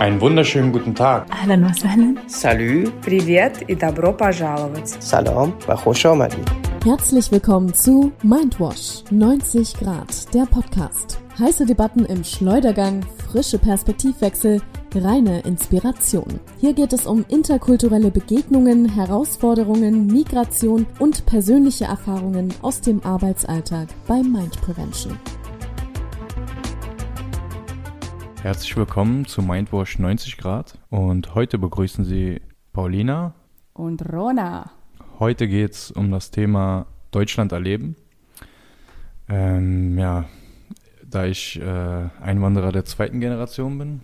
Einen wunderschönen guten Tag. Ahlan wa sahlan. Salü. Privet и добро пожаловать. Salam wa khosh Herzlich willkommen zu Mindwash 90 Grad, der Podcast. Heiße Debatten im Schleudergang, frische Perspektivwechsel, reine Inspiration. Hier geht es um interkulturelle Begegnungen, Herausforderungen, Migration und persönliche Erfahrungen aus dem Arbeitsalltag bei Mind Prevention. Herzlich willkommen zu Mindwash 90 Grad und heute begrüßen Sie Paulina. und Rona. Heute geht es um das Thema Deutschland erleben. Ähm, ja, da ich äh, Einwanderer der zweiten Generation bin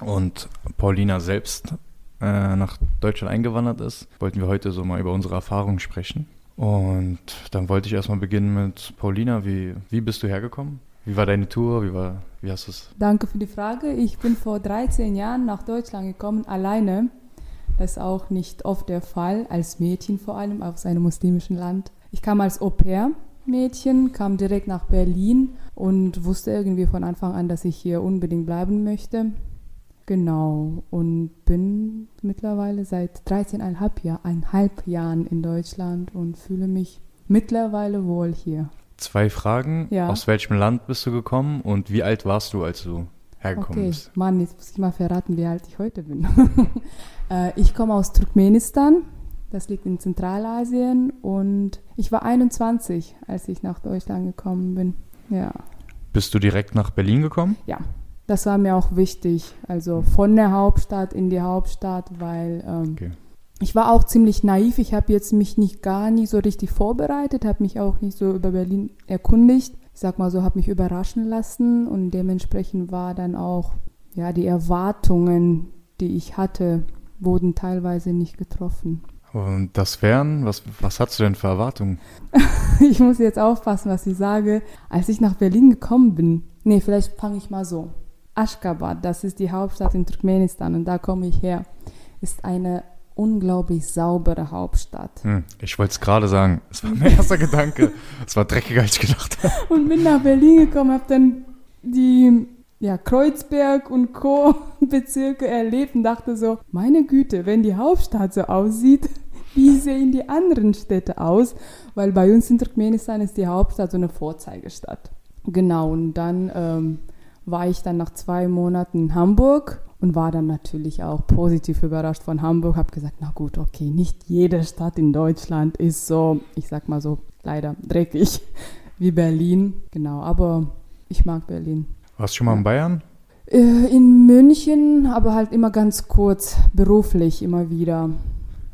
und Paulina selbst äh, nach Deutschland eingewandert ist, wollten wir heute so mal über unsere Erfahrungen sprechen. Und dann wollte ich erstmal beginnen mit Paulina. Wie, wie bist du hergekommen? Wie war deine Tour? Wie, war, wie hast du es? Danke für die Frage. Ich bin vor 13 Jahren nach Deutschland gekommen, alleine. Das ist auch nicht oft der Fall, als Mädchen vor allem, aus einem muslimischen Land. Ich kam als Au-pair-Mädchen, kam direkt nach Berlin und wusste irgendwie von Anfang an, dass ich hier unbedingt bleiben möchte. Genau, und bin mittlerweile seit 13,5 Jahr, Jahren in Deutschland und fühle mich mittlerweile wohl hier. Zwei Fragen. Ja. Aus welchem Land bist du gekommen und wie alt warst du, als du hergekommen Okay, bist? Mann, jetzt muss ich mal verraten, wie alt ich heute bin. äh, ich komme aus Turkmenistan, das liegt in Zentralasien und ich war 21, als ich nach Deutschland gekommen bin. Ja, Bist du direkt nach Berlin gekommen? ja, das war mir auch wichtig, also von der Hauptstadt in die Hauptstadt, weil ähm, Okay. Ich war auch ziemlich naiv. Ich habe jetzt mich nicht gar nicht so richtig vorbereitet, habe mich auch nicht so über Berlin erkundigt. Ich sag mal so, habe mich überraschen lassen und dementsprechend war dann auch, ja, die Erwartungen, die ich hatte, wurden teilweise nicht getroffen. Und das wären, was, was hast du denn für Erwartungen? Ich muss jetzt aufpassen, was ich sage. Als ich nach Berlin gekommen bin, nee, vielleicht fange ich mal so. Aşgabat, das ist die Hauptstadt in Turkmenistan und da komme ich her, ist eine unglaublich saubere Hauptstadt. Hm, ich wollte es gerade sagen. Es war mein erster Gedanke. Es war dreckiger, als ich gedacht habe. Und bin nach Berlin gekommen, habe dann die ja, Kreuzberg und Co. Bezirke erlebt und dachte so, meine Güte, wenn die Hauptstadt so aussieht, wie sehen die anderen Städte aus? Weil bei uns in Turkmenistan ist die Hauptstadt so eine Vorzeigestadt. Genau, und dann ähm, war ich dann nach zwei Monaten in Hamburg und war dann natürlich auch positiv überrascht von Hamburg. Habe gesagt, na gut, okay, nicht jede Stadt in Deutschland ist so, ich sag mal so, leider dreckig wie Berlin. Genau, aber ich mag Berlin. Warst du schon mal in Bayern? Äh, In München, aber halt immer ganz kurz, beruflich immer wieder.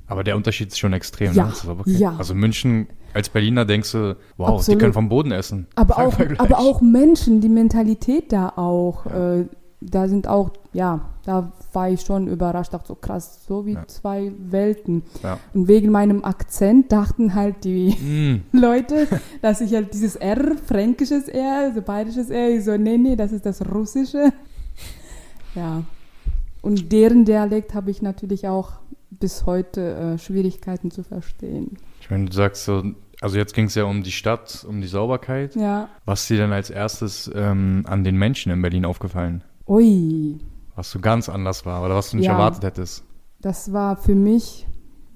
Aber der Unterschied ist schon extrem. Ja, ne? Ist aber okay. ja. Also München, als Berliner denkst du, wow, die Absolut. können vom Boden essen. Aber auch, aber auch Menschen, die Mentalität da auch, äh, da sind auch, ja, da war ich schon überrascht, dachte so krass, so wie Ja. zwei Welten. Ja. Und wegen meinem Akzent dachten halt die Mm, Leute, dass ich halt dieses R, fränkisches R, so bayerisches R, ich so, nee, nee, das ist das russische. Ja. Und deren Dialekt habe ich natürlich auch bis heute äh, Schwierigkeiten zu verstehen. ich meine, du sagst so, also jetzt ging es ja um die Stadt, um die Sauberkeit. Ja. Was ist dir denn als erstes ähm, an den Menschen in Berlin aufgefallen? Ui, Was so ganz anders war oder was du nicht Ja. erwartet hättest? das war für mich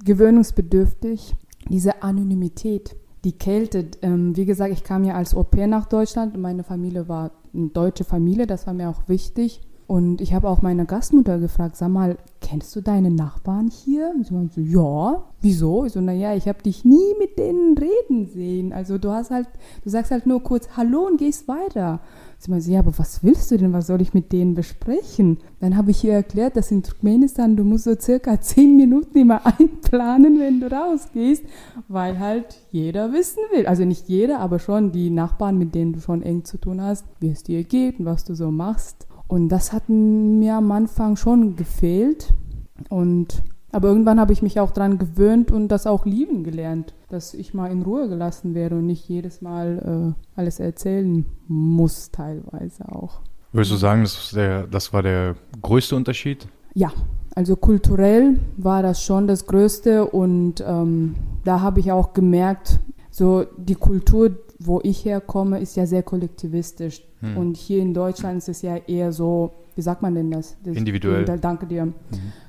gewöhnungsbedürftig, diese Anonymität, die Kälte. Ähm, wie gesagt, ich kam ja als Au pair nach Deutschland und meine Familie war eine deutsche Familie, das war mir auch wichtig. Und ich habe auch meine Gastmutter gefragt, sag mal, kennst du deine Nachbarn hier? Und sie meinte so, ja, wieso? Ich so, naja, ich habe dich nie mit denen reden sehen. Also du hast halt, du sagst halt nur kurz Hallo und gehst weiter. Sie meinte, ja, aber was willst du denn? Was soll ich mit denen besprechen? Dann habe ich ihr erklärt, dass in Turkmenistan du musst so circa zehn Minuten immer einplanen, wenn du rausgehst, weil halt jeder wissen will. Also nicht jeder, aber schon die Nachbarn, mit denen du schon eng zu tun hast, wie es dir geht und was du so machst. Und das hat mir am Anfang schon gefehlt. Und aber irgendwann habe ich mich auch dran gewöhnt und das auch lieben gelernt, dass ich mal in Ruhe gelassen werde und nicht jedes Mal äh, alles erzählen muss, teilweise auch. Würdest du sagen, das, der, das war der größte Unterschied? Ja, also kulturell war das schon das Größte und ähm, da habe ich auch gemerkt, so die Kultur wo ich herkomme, ist ja sehr kollektivistisch. Hm. Und hier in Deutschland ist es ja eher so, wie sagt man denn das? das Individuell. Danke dir.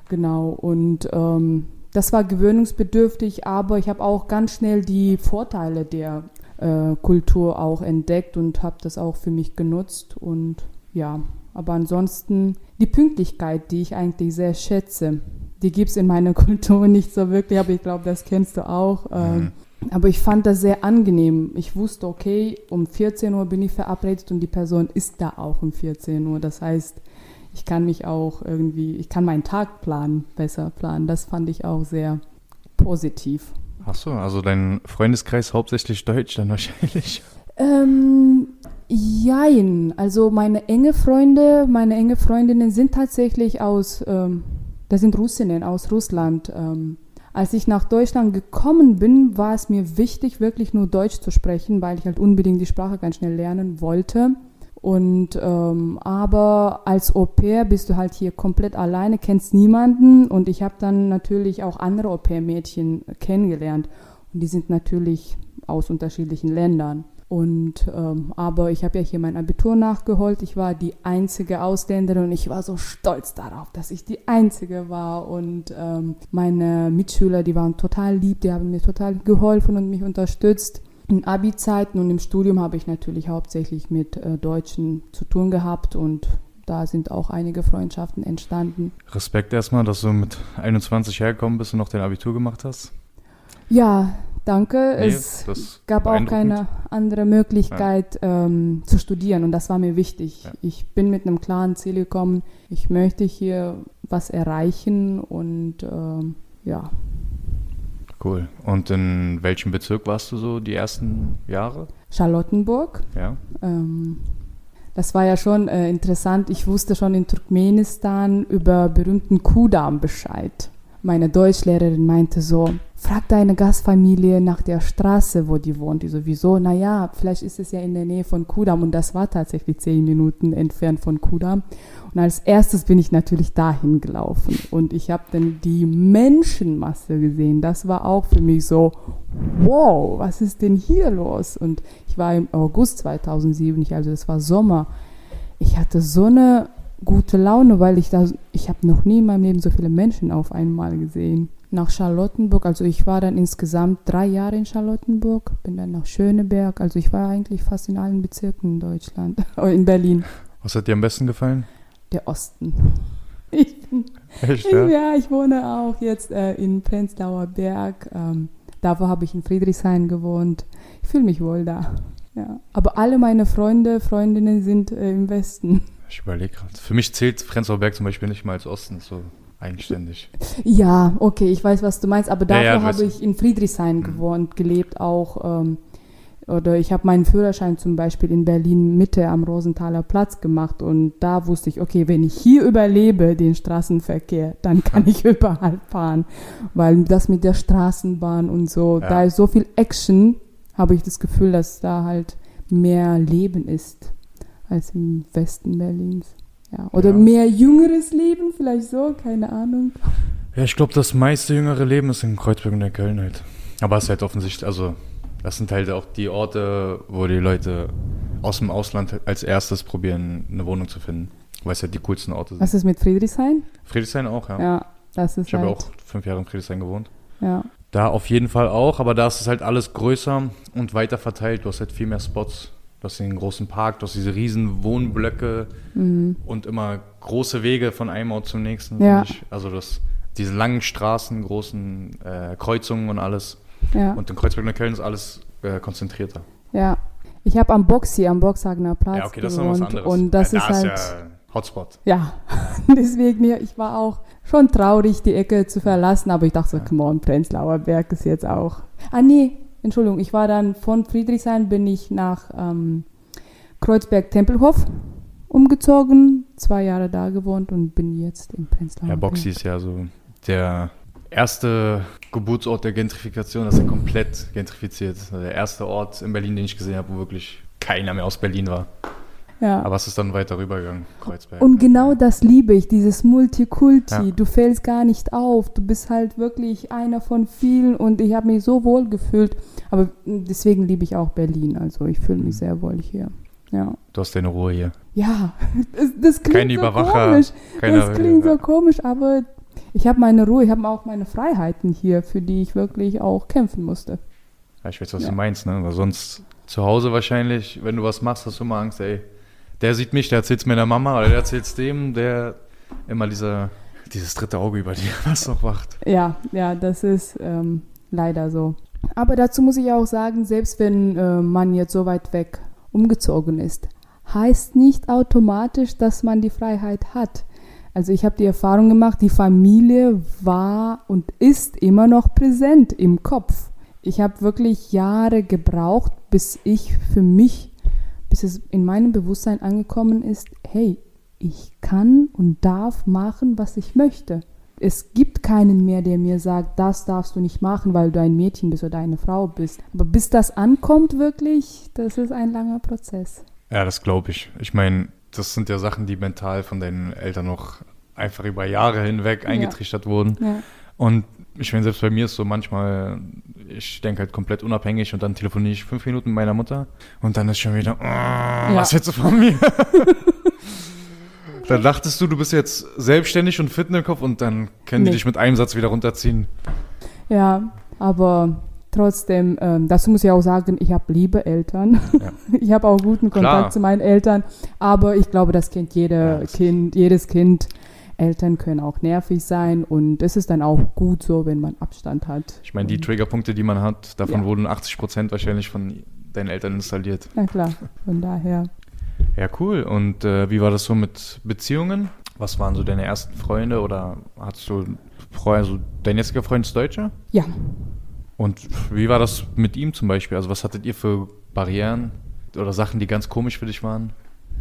Genau. Und ähm, das war gewöhnungsbedürftig, aber ich habe auch ganz schnell die Vorteile der äh, Kultur auch entdeckt und habe das auch für mich genutzt. Und ja, aber ansonsten die Pünktlichkeit, die ich eigentlich sehr schätze, die gibt es in meiner Kultur nicht so wirklich, aber ich glaube, das kennst du auch. Ähm, aber ich fand das sehr angenehm. Ich wusste, okay, um 14 Uhr bin ich verabredet und die Person ist da auch um 14 Uhr. Das heißt, ich kann mich auch irgendwie, ich kann meinen Tag planen, besser planen. Das fand ich auch sehr positiv. Ach so, also dein Freundeskreis hauptsächlich Deutsch dann wahrscheinlich. Ähm, jein. Also meine enge Freunde, meine enge Freundinnen sind tatsächlich aus, ähm, das sind Russinnen aus Russland. Ähm, als ich nach Deutschland gekommen bin, war es mir wichtig, wirklich nur Deutsch zu sprechen, weil ich halt unbedingt die Sprache ganz schnell lernen wollte. Und ähm, aber als Au pair bist du halt hier komplett alleine, kennst niemanden und ich habe dann natürlich auch andere Au pair Mädchen kennengelernt und die sind natürlich aus unterschiedlichen Ländern. Und ähm, aber ich habe ja hier mein Abitur nachgeholt. Ich war die einzige Ausländerin und ich war so stolz darauf, dass ich die einzige war. Und ähm, meine Mitschüler, die waren total lieb, die haben mir total geholfen und mich unterstützt. In Abi-Zeiten und im Studium habe ich natürlich hauptsächlich mit äh, Deutschen zu tun gehabt und da sind auch einige Freundschaften entstanden. Respekt erstmal, dass du mit 21 hergekommen bist und noch dein Abitur gemacht hast. Ja, danke. Nee, es gab auch keine andere Möglichkeit ähm, zu studieren und das war mir wichtig. Ja. Ich bin mit einem klaren Ziel gekommen. Ich möchte hier was erreichen und ähm, ja. Cool. Und in welchem Bezirk warst du so die ersten Jahre? Charlottenburg. Ja. Ähm, das war ja schon äh, interessant. Ich wusste schon in Turkmenistan über berühmten Kudam Bescheid. Meine Deutschlehrerin meinte so, frag deine Gastfamilie nach der Straße, wo die wohnt. Die sowieso, naja, vielleicht ist es ja in der Nähe von Kudam und das war tatsächlich zehn Minuten entfernt von Kudam. Und als erstes bin ich natürlich dahin gelaufen und ich habe dann die Menschenmasse gesehen. Das war auch für mich so, wow, was ist denn hier los? Und ich war im August 2007, ich- also es war Sommer. Ich hatte so eine gute Laune, weil ich da, ich habe noch nie in meinem Leben so viele Menschen auf einmal gesehen. Nach Charlottenburg, also ich war dann insgesamt drei Jahre in Charlottenburg, bin dann nach Schöneberg, also ich war eigentlich fast in allen Bezirken in Deutschland, in Berlin, Was hat dir am besten gefallen? der Osten. Ich, Echt, ja? ich wohne auch jetzt äh, in Prenzlauer Berg. Ähm, davor habe ich in Friedrichshain gewohnt. Ich fühle mich wohl da. Ja. Aber alle meine Freunde, Freundinnen sind äh, im Westen. Ich überlege gerade. Für mich zählt Prenzlauer Berg zum Beispiel nicht mal als Osten, so eigenständig. Ja, okay, ich weiß, was du meinst, aber Ja, dafür ja, du habe ich in Friedrichshain gewohnt, gelebt auch. Ähm, oder ich habe meinen Führerschein zum Beispiel in Berlin Mitte am Rosenthaler Platz gemacht und da wusste ich, okay, wenn ich hier überlebe, den Straßenverkehr, dann kann ich überall fahren. Weil das mit der Straßenbahn und so, Ja. da ist so viel Action, habe ich das Gefühl, dass da halt mehr Leben ist als im Westen Berlins. Ja. Oder Ja. mehr jüngeres Leben, vielleicht so, keine Ahnung. Ja, ich glaube, das meiste jüngere Leben ist in Kreuzberg und in Köln halt. Aber es ist halt offensichtlich, also das sind halt auch die Orte, wo die Leute aus dem Ausland als erstes probieren, eine Wohnung zu finden. Weil es halt die coolsten Orte sind. Was ist mit Friedrichshain? Friedrichshain auch, ja. Ja, das ist Ich habe ja halt, auch fünf Jahre in Friedrichshain gewohnt. ja. Da auf jeden Fall auch, aber da ist es halt alles größer und weiter verteilt. Du hast halt viel mehr Spots. Du hast den großen Park, du hast diese riesen Wohnblöcke Mhm. und immer große Wege von einem Ort zum nächsten. Ja. Also das, diese langen Straßen, großen äh, Kreuzungen und alles. Ja, Und in Kreuzberg Köln ist alles äh, konzentrierter. ja. Ich habe am Boxy, am Boxhagener Platz ja, okay, das ist noch was gewohnt anderes. und das ja, ist da halt, ja Hotspot. ja, deswegen, ja, ich war auch schon traurig, die Ecke zu verlassen, aber ich dachte so, come on, Prenzlauer Berg ist jetzt auch, ah nee, Entschuldigung, ich war dann von Friedrichshain, bin ich nach ähm, Kreuzberg-Tempelhof umgezogen, zwei Jahre da gewohnt und bin jetzt in Prenzlauer Ja. Boxy ist ja so der erste Geburtsort der Gentrifikation, das ist ja komplett gentrifiziert. Also der erste Ort in Berlin, den ich gesehen habe, wo wirklich keiner mehr aus Berlin war. Ja. Aber es ist dann weiter rübergegangen, Kreuzberg. Und genau das liebe ich, dieses Multikulti. Ja. Du fällst gar nicht auf. Du bist halt wirklich einer von vielen und ich habe mich so wohl gefühlt. Aber deswegen liebe ich auch Berlin. Also ich fühle Mhm. mich sehr wohl hier. Ja. Du hast deine Ruhe hier. Ja, das, das klingt Kein so Überwacher, komisch. das klingt so komisch, aber ich habe meine Ruhe, ich habe auch meine Freiheiten hier, für die ich wirklich auch kämpfen musste. Ja, ich weiß, was Ja. du meinst, ne? Weil sonst zu Hause wahrscheinlich, wenn du was machst, hast du immer Angst, ey, der sieht mich, der erzählt es meiner Mama oder der erzählt es dem, der immer dieser, dieses dritte Auge über dir, was noch wacht. Ja, ja, das ist ähm, leider so. Aber dazu muss ich auch sagen, selbst wenn äh, man jetzt so weit weg umgezogen ist, heißt nicht automatisch, dass man die Freiheit hat. Also ich habe die Erfahrung gemacht, die Familie war und ist immer noch präsent im Kopf. Ich habe wirklich Jahre gebraucht, bis ich für mich, bis es in meinem Bewusstsein angekommen ist, hey, ich kann und darf machen, was ich möchte. Es gibt keinen mehr, der mir sagt, das darfst du nicht machen, weil du ein Mädchen bist oder eine Frau bist. Aber bis das ankommt wirklich, das ist ein langer Prozess. Ja, das glaube ich. Ich meine, das sind ja Sachen, die mental von deinen Eltern noch einfach über Jahre hinweg Ja. eingetrichtert wurden. Ja. Und ich meine, selbst bei mir ist so manchmal, ich denke halt komplett unabhängig und dann telefoniere ich fünf Minuten mit meiner Mutter und dann ist schon wieder, "Ah, was willst du von mir? dann dachtest du, du bist jetzt selbstständig und fit im Kopf und dann können die Nee. dich mit einem Satz wieder runterziehen. Ja, aber trotzdem, ähm, dazu muss ich auch sagen, ich habe liebe Eltern. Ja. Ich habe auch guten Kontakt Klar. zu meinen Eltern, aber ich glaube, das kennt jeder Ja, das- Kind, jedes Kind. Eltern können auch nervig sein und es ist dann auch gut so, wenn man Abstand hat. Ich meine, die Triggerpunkte, die man hat, davon Ja. wurden 80 Prozent wahrscheinlich von deinen Eltern installiert. Na klar, von daher. Ja, cool. Und äh, wie war das so mit Beziehungen? Was waren so deine ersten Freunde oder hattest du Freunde, also dein jetziger Freund ist Deutscher? Ja, Und wie war das mit ihm zum Beispiel? Also was hattet ihr für Barrieren oder Sachen, die ganz komisch für dich waren?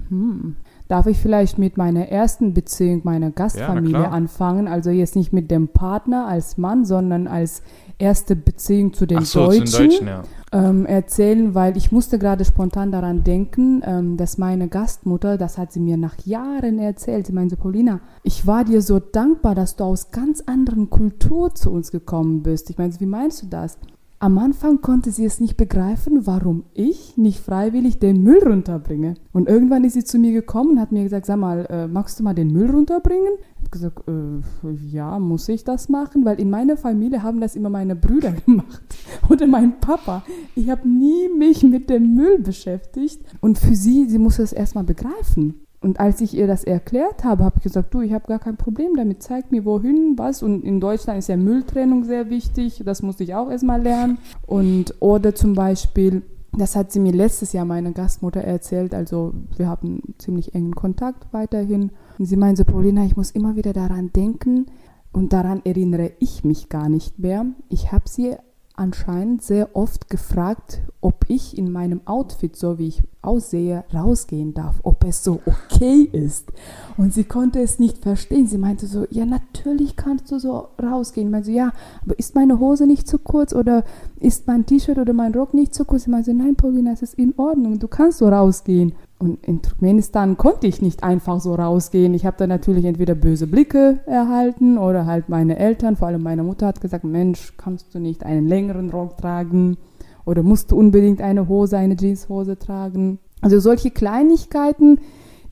Hm. Darf ich vielleicht mit meiner ersten Beziehung, meiner Gastfamilie klar. anfangen? Also jetzt nicht mit dem Partner als Mann, sondern als erste Beziehung zu den so, Deutschen. zu den Deutschen, ja. ähm, erzählen, weil ich musste gerade spontan daran denken, ähm, dass meine Gastmutter, das hat sie mir nach Jahren erzählt, sie meinte, Paulina, ich war dir so dankbar, dass du aus ganz anderen Kultur zu uns gekommen bist. Ich meinte, wie meinst du das? Am Anfang konnte sie es nicht begreifen, warum ich nicht freiwillig den Müll runterbringe. Und irgendwann ist sie zu mir gekommen und hat mir gesagt, sag mal, äh, magst du mal den Müll runterbringen? Ich habe gesagt, äh, ja, muss ich das machen? Weil in meiner Familie haben das immer meine Brüder gemacht oder mein Papa. Ich habe nie mich mit dem Müll beschäftigt. Und für sie, sie musste es erstmal begreifen. Und als ich ihr das erklärt habe, habe ich gesagt, du, ich habe gar kein Problem damit, zeig mir wohin, was. Und in Deutschland ist ja Mülltrennung sehr wichtig, das musste ich auch erstmal lernen. Und oder zum Beispiel, das hat sie mir letztes Jahr meine Gastmutter erzählt, also wir haben ziemlich engen Kontakt weiterhin. Und sie meinte, Paulina, ich muss immer wieder daran denken und daran erinnere ich mich gar nicht mehr. Ich habe sie anscheinend sehr oft gefragt, ob ich in meinem Outfit, so wie ich aussehe, rausgehen darf, ob es so okay ist. Und sie konnte es nicht verstehen. Sie meinte so, ja, natürlich kannst du so rausgehen. Ich meinte so, ja, aber ist meine Hose nicht zu kurz oder ist mein T-Shirt oder mein Rock nicht zu kurz? Sie meinte so, nein, Paulina, es ist in Ordnung, du kannst so rausgehen. Und in Turkmenistan konnte ich nicht einfach so rausgehen. Ich habe dann natürlich entweder böse Blicke erhalten oder halt meine Eltern, vor allem meine Mutter hat gesagt, Mensch, kannst du nicht einen längeren Rock tragen oder musst du unbedingt eine Hose, eine Jeanshose tragen. Also solche Kleinigkeiten,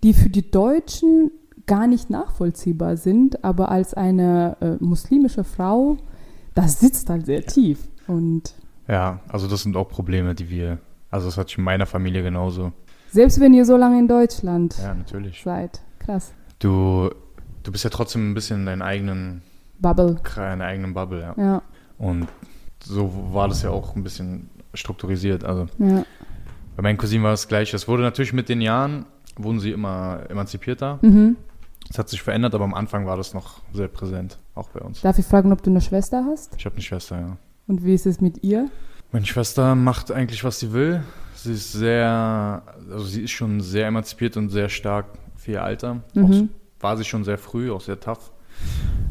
die für die Deutschen gar nicht nachvollziehbar sind, aber als eine äh, muslimische Frau, das sitzt halt sehr tief. Und Ja, also das sind auch Probleme, die wir, also das hatte ich in meiner Familie genauso. Selbst wenn ihr so lange in Deutschland Ja, natürlich. seid, krass. Du, du bist ja trotzdem ein bisschen in deinen eigenen, Bubble. in deiner eigenen Bubble, ja. Ja, Und so war das ja auch ein bisschen strukturisiert. Also ja. bei meinen Cousinen war es gleich. Es wurde natürlich mit den Jahren, wurden sie immer emanzipierter. Mhm. Es hat sich verändert, aber am Anfang war das noch sehr präsent, auch bei uns. Darf ich fragen, ob du eine Schwester hast? Ich habe eine Schwester, ja. Und wie ist es mit ihr? Meine Schwester macht eigentlich, was sie will. Sie ist sehr, also sie ist schon sehr emanzipiert und sehr stark für ihr Alter. Auch, Mhm. war sie schon sehr früh, auch sehr tough.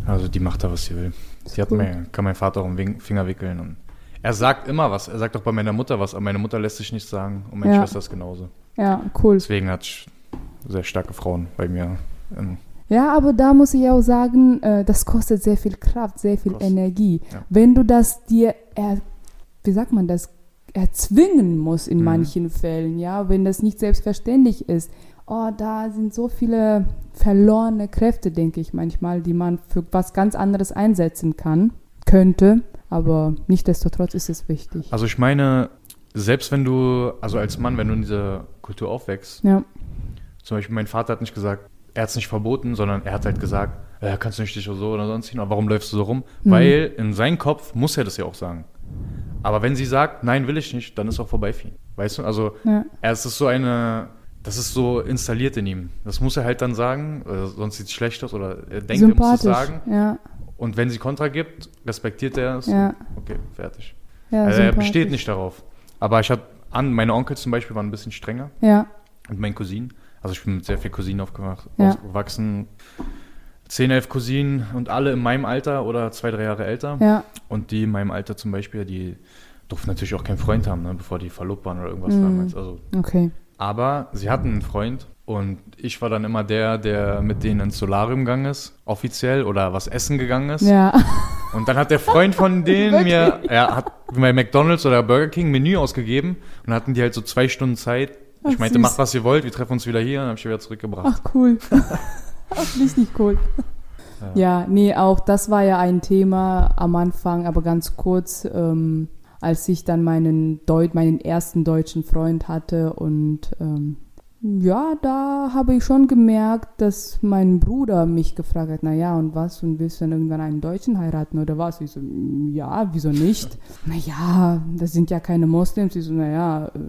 Also die macht da, was sie will. Sie hat mir, kann mein Vater auch den Finger wickeln. Und er sagt immer was. Er sagt auch bei meiner Mutter was, aber meine Mutter lässt sich nichts sagen. Und meine Ja. Schwester ist genauso. Ja, cool. Deswegen hat, sehr starke Frauen bei mir. Ja, aber da muss ich auch sagen, äh, das kostet sehr viel Kraft, sehr viel Kostet. Energie. Ja. Wenn du das dir, wie sagt man das, erzwingen musst in Mhm. manchen Fällen, ja, wenn das nicht selbstverständlich ist. Oh, da sind so viele verlorene Kräfte, denke ich manchmal, die man für was ganz anderes einsetzen kann, könnte. Aber nichtsdestotrotz ist es wichtig. Also ich meine, selbst wenn du, also als Mann, wenn du in dieser Kultur aufwächst, Ja, zum Beispiel mein Vater hat nicht gesagt, er hat es nicht verboten, sondern er hat halt gesagt, äh, kannst du nicht dich so oder sonst hin, aber warum läufst du so rum? Mhm. Weil in seinem Kopf muss er das ja auch sagen. Aber wenn sie sagt, nein, will ich nicht, dann ist auch vorbei für ihn. Weißt du? Also ja, er es ist so eine, das ist so installiert in ihm. Das muss er halt dann sagen, äh, sonst sieht es schlecht aus oder er denkt, er muss es sagen. Ja, Und wenn sie Kontra gibt, respektiert er es. Ja. Okay, fertig. ja, also er besteht nicht darauf. Aber ich hatte an, meine Onkel zum Beispiel waren ein bisschen strenger Ja, und mein Cousin. Also ich bin mit sehr vielen Cousinen aufgewacht, Ja. aufgewachsen. Zehn, elf Cousinen und alle in meinem Alter oder zwei, drei Jahre älter. ja, Und die in meinem Alter zum Beispiel, die durften natürlich auch keinen Freund haben, ne, bevor die verlobt waren oder irgendwas Mhm. damals. Also, okay. aber sie hatten einen Freund und ich war dann immer der, der mit denen ins Solarium gegangen ist, offiziell, oder was essen gegangen ist. Ja, Und dann hat der Freund von denen mir, er hat bei McDonalds oder Burger King Menü ausgegeben und dann hatten die halt so zwei Stunden Zeit. Ich Ach, meinte, süß. macht was ihr wollt, wir treffen uns wieder hier und dann habe ich wieder zurückgebracht. Ach cool. Richtig cool. Ja. nee, auch das war ja ein Thema am Anfang, aber ganz kurz, ähm, als ich dann meinen, Deut meinen ersten deutschen Freund hatte und ähm, ja, da habe ich schon gemerkt, dass mein Bruder mich gefragt hat, naja, und was, und willst du dann irgendwann einen Deutschen heiraten oder was? Ich so, ja, wieso nicht? Naja, das sind ja keine Moslems. Ich so, naja, äh,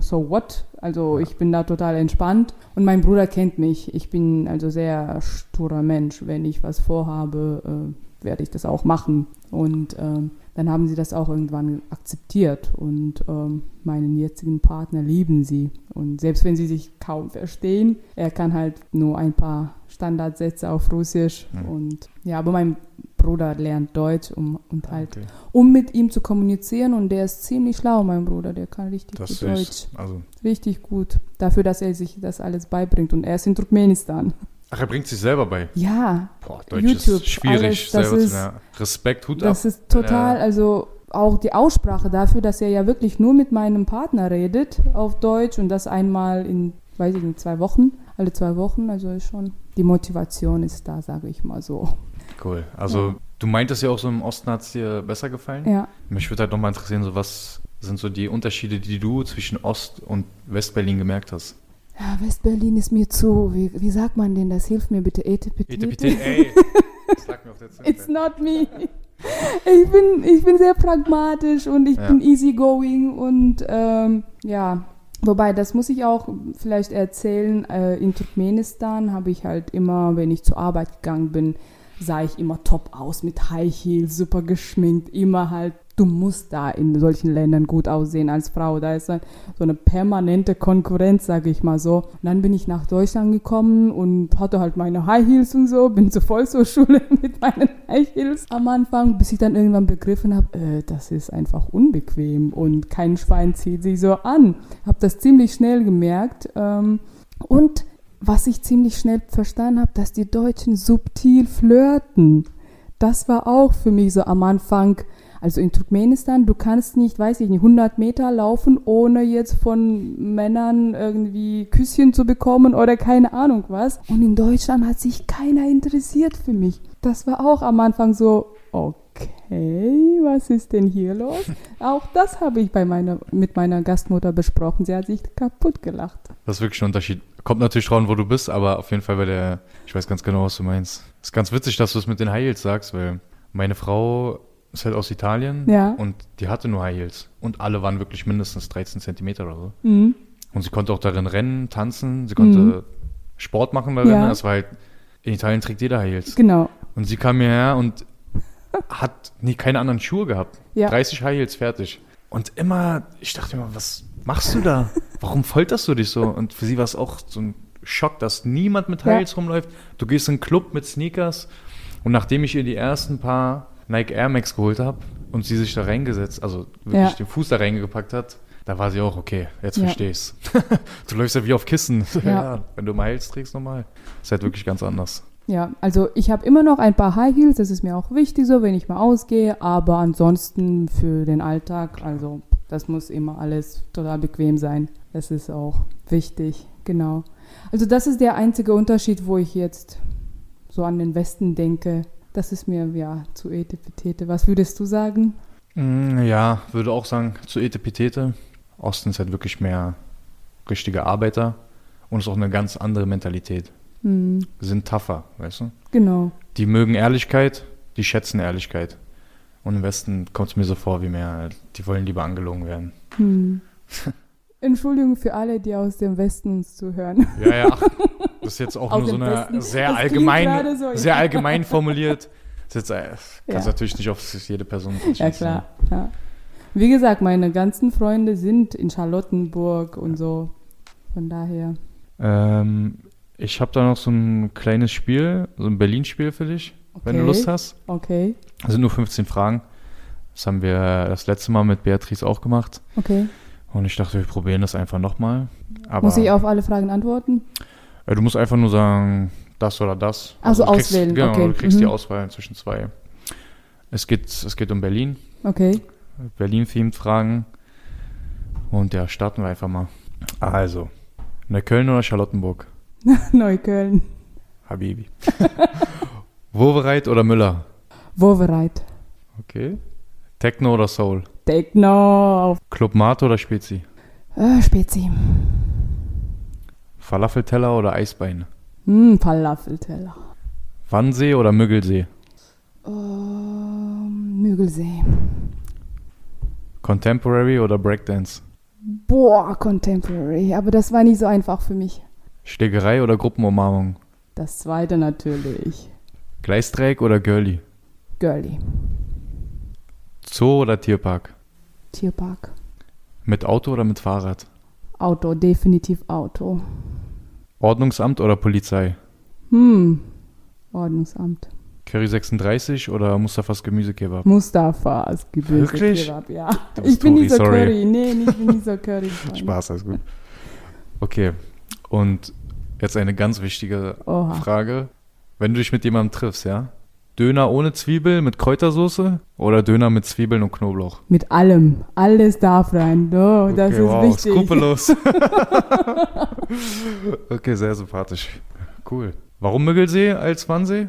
so what? Also ich bin da total entspannt und mein Bruder kennt mich. Ich bin also sehr sturer Mensch. Wenn ich was vorhabe, äh, werde ich das auch machen. Und ähm, dann haben sie das auch irgendwann akzeptiert und ähm, meinen jetzigen Partner lieben sie. Und selbst wenn sie sich kaum verstehen, er kann halt nur ein paar Standardsätze auf Russisch. Mhm. Und ja, aber mein Bruder lernt Deutsch um, und halt, Okay. um mit ihm zu kommunizieren. Und der ist ziemlich schlau, mein Bruder. Der kann richtig Das gut Deutsch. ist, also, Richtig gut. Dafür, dass er sich das alles beibringt. Und er ist in Turkmenistan. Ach, er bringt sich selber bei. Ja, Boah, Deutsch YouTube, ist schwierig, alles, das selber zu ist- lernen. Respekt, Hut das ab. ist total, Ja. also auch die Aussprache dafür, dass er ja wirklich nur mit meinem Partner redet auf Deutsch und das einmal in, weiß ich nicht, zwei Wochen, alle zwei Wochen. Also ist schon, die Motivation ist da, sage ich mal so. Cool. Also, du meintest ja auch so, im Osten hat es dir besser gefallen. Ja. Mich würde halt nochmal interessieren, so was sind so die Unterschiede, die du zwischen Ost- und Westberlin gemerkt hast? Ja, Westberlin ist mir zu, wie, wie sagt man denn das? Hilf mir bitte, Etepetete. Etepetete, ey. Das lag mir auf der Zunge. It's not me. Ich bin, ich bin sehr pragmatisch und ich Ja. bin easygoing und ähm, ja, wobei das muss ich auch vielleicht erzählen. Äh, in Turkmenistan habe ich halt immer, wenn ich zur Arbeit gegangen bin, sah ich immer top aus mit High Heels, super geschminkt, immer halt. Du musst da in solchen Ländern gut aussehen als Frau. Da ist dann so eine permanente Konkurrenz, sage ich mal so. Und dann bin ich nach Deutschland gekommen und hatte halt meine High Heels und so, bin zur Volkshochschule mit meinen High Heels am Anfang, bis ich dann irgendwann begriffen habe, äh, das ist einfach unbequem und kein Schwein zieht sich so an. Habe das ziemlich schnell gemerkt ähm, und was ich ziemlich schnell verstanden habe, dass die Deutschen subtil flirten. Das war auch für mich so am Anfang. Also in Turkmenistan, du kannst nicht, weiß ich nicht, 100 Meter laufen, ohne jetzt von Männern irgendwie Küsschen zu bekommen oder keine Ahnung was. Und in Deutschland hat sich keiner interessiert für mich. Das war auch am Anfang so, okay, was ist denn hier los? Auch das habe ich bei meiner, mit meiner Gastmutter besprochen. Sie hat sich kaputt gelacht. Das ist wirklich ein Unterschied. Kommt natürlich drauf, an, wo du bist, aber auf jeden Fall bei der, ich weiß ganz genau, was du meinst. ist ganz witzig, dass du es mit den High Heels sagst, weil meine Frau ist halt aus Italien Ja. und die hatte nur High Heels. Und alle waren wirklich mindestens 13 Zentimeter oder so. Mhm. Und sie konnte auch darin rennen, tanzen, sie konnte Mhm. Sport machen darin. Ja. Das war halt, in Italien trägt jeder High Heels. Genau. Und sie kam hierher und hat nie keine anderen Schuhe gehabt. Ja. 30 High Heels fertig. Und immer, ich dachte immer, was machst du da? Warum folterst du dich so? Und für sie war es auch so ein Schock, dass niemand mit High Ja. Heels rumläuft. Du gehst in einen Club mit Sneakers. Und nachdem ich ihr die ersten paar Nike Air Max geholt habe und sie sich da reingesetzt, also wirklich Ja. den Fuß da reingepackt hat, Da war sie auch, okay, jetzt Ja. verstehe ich's. du läufst ja wie auf Kissen. Ja. wenn du Miles trägst normal. Ist halt wirklich ganz anders. Ja, also ich habe immer noch ein paar High Heels, das ist mir auch wichtig so, wenn ich mal ausgehe, aber ansonsten für den Alltag, also das muss immer alles total bequem sein. Das ist auch wichtig, genau. Also das ist der einzige Unterschied, wo ich jetzt so an den Westen denke. Das ist mir ja zu etepetete. Was würdest du sagen? Mm, Ja, würde auch sagen, zu Etepetete. Osten ist halt wirklich mehr richtige Arbeiter und ist auch eine ganz andere Mentalität. Hm, Sind tougher, weißt du? genau. Die mögen Ehrlichkeit, die schätzen Ehrlichkeit. Und im Westen kommt es mir so vor wie mehr, die wollen lieber angelogen werden. Hm. Entschuldigung für alle, die aus dem Westen uns zuhören. Ja, ja, ach, das ist jetzt auch nur so eine Westen. sehr Das allgemein, so, sehr ja. allgemein formuliert. Das ist jetzt, äh, kannst Ja. natürlich nicht auf jede Person Ja, klar. Ja. Wie gesagt, meine ganzen Freunde sind in Charlottenburg und so. Von daher. Ähm, ich habe da noch so ein kleines Spiel, so ein Berlin-Spiel für dich, wenn du Okay. Lust hast. Okay, Das sind nur 15 Fragen. Das haben wir das letzte Mal mit Beatrice auch gemacht. okay. Und ich dachte, wir probieren das einfach nochmal. Aber Muss ich auf alle Fragen antworten? äh, du musst einfach nur sagen, das oder das. Ach so, du kriegst, auswählen, Genau, okay. du kriegst die Mhm. Auswahl zwischen zwei. Es geht, es geht um Berlin. Okay. Berlin-themed Fragen. Und ja, starten wir einfach mal. Also, Neukölln oder Charlottenburg? Neukölln. Habibi. Wowereit oder Müller? Wovereit. Okay. Techno oder Soul? Techno. Club Mate oder Spezi? Äh, Spezi. Falafelteller oder Eisbein? Hm, Falafelteller. Wannsee oder Müggelsee? Ähm, Mügelsee. Contemporary oder Breakdance? Boah, Contemporary. Aber das war nicht so einfach für mich. Schlägerei oder Gruppenumarmung? Das zweite natürlich. Gleisdreieck oder Girlie? Girlie. Zoo oder Tierpark? Tierpark. Mit Auto oder mit Fahrrad? Auto, definitiv Auto. Ordnungsamt oder Polizei? Hm. Ordnungsamt. Curry 36 oder Mustafas Gemüsekebab? Mustafas Gebirge Wirklich? Kebab, ja. Ich bin Tori, nicht so sorry. Curry. Nee, ich bin nicht so Curry. Spaß, alles gut. Okay, und jetzt eine ganz wichtige Oha. Frage. Wenn du dich mit jemandem triffst, ja? Döner ohne Zwiebel mit Kräutersoße oder Döner mit Zwiebeln und Knoblauch? Mit allem. Alles darf rein. Oh, das Okay, ist wow, wichtig. skrupellos. okay, sehr sympathisch. Cool. Warum Müggelsee als Wannsee?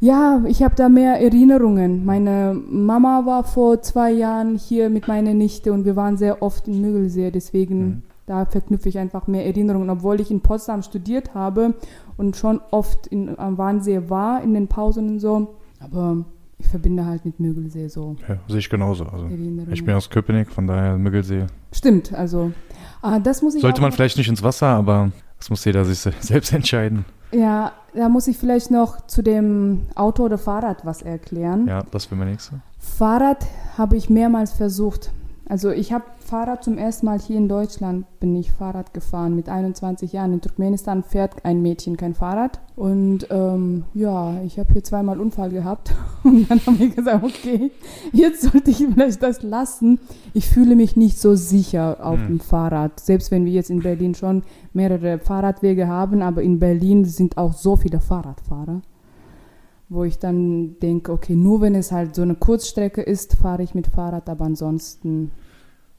Ja, ich habe da mehr Erinnerungen. Meine Mama war vor zwei Jahren hier mit meiner Nichte und wir waren sehr oft in Müggelsee. Deswegen, Mhm. Da verknüpfe ich einfach mehr Erinnerungen. Obwohl ich in Potsdam studiert habe und schon oft in, am Wannsee war, in den Pausen und so. Aber ich verbinde halt mit Müggelsee so Ja, sehe ich genauso. Also, ich bin aus Köpenick, von daher Müggelsee. Stimmt, also ah, das muss ich Sollte man vielleicht nicht ins Wasser, aber das muss jeder sich se- selbst entscheiden. Ja, da muss ich vielleicht noch zu dem Auto oder Fahrrad was erklären. Ja, das wäre mein nächster. Fahrrad habe ich mehrmals versucht. Also ich habe Fahrrad zum ersten Mal hier in Deutschland, bin ich Fahrrad gefahren mit 21 Jahren. In Turkmenistan fährt ein Mädchen kein Fahrrad. Und ähm, ja, ich habe hier zweimal Unfall gehabt. Und dann habe ich gesagt, okay, jetzt sollte ich vielleicht das lassen. Ich fühle mich nicht so sicher auf Hm. dem Fahrrad. Selbst wenn wir jetzt in Berlin schon mehrere Fahrradwege haben, aber in Berlin sind auch so viele Fahrradfahrer wo ich dann denke, okay, nur wenn es halt so eine Kurzstrecke ist, fahre ich mit Fahrrad, aber ansonsten,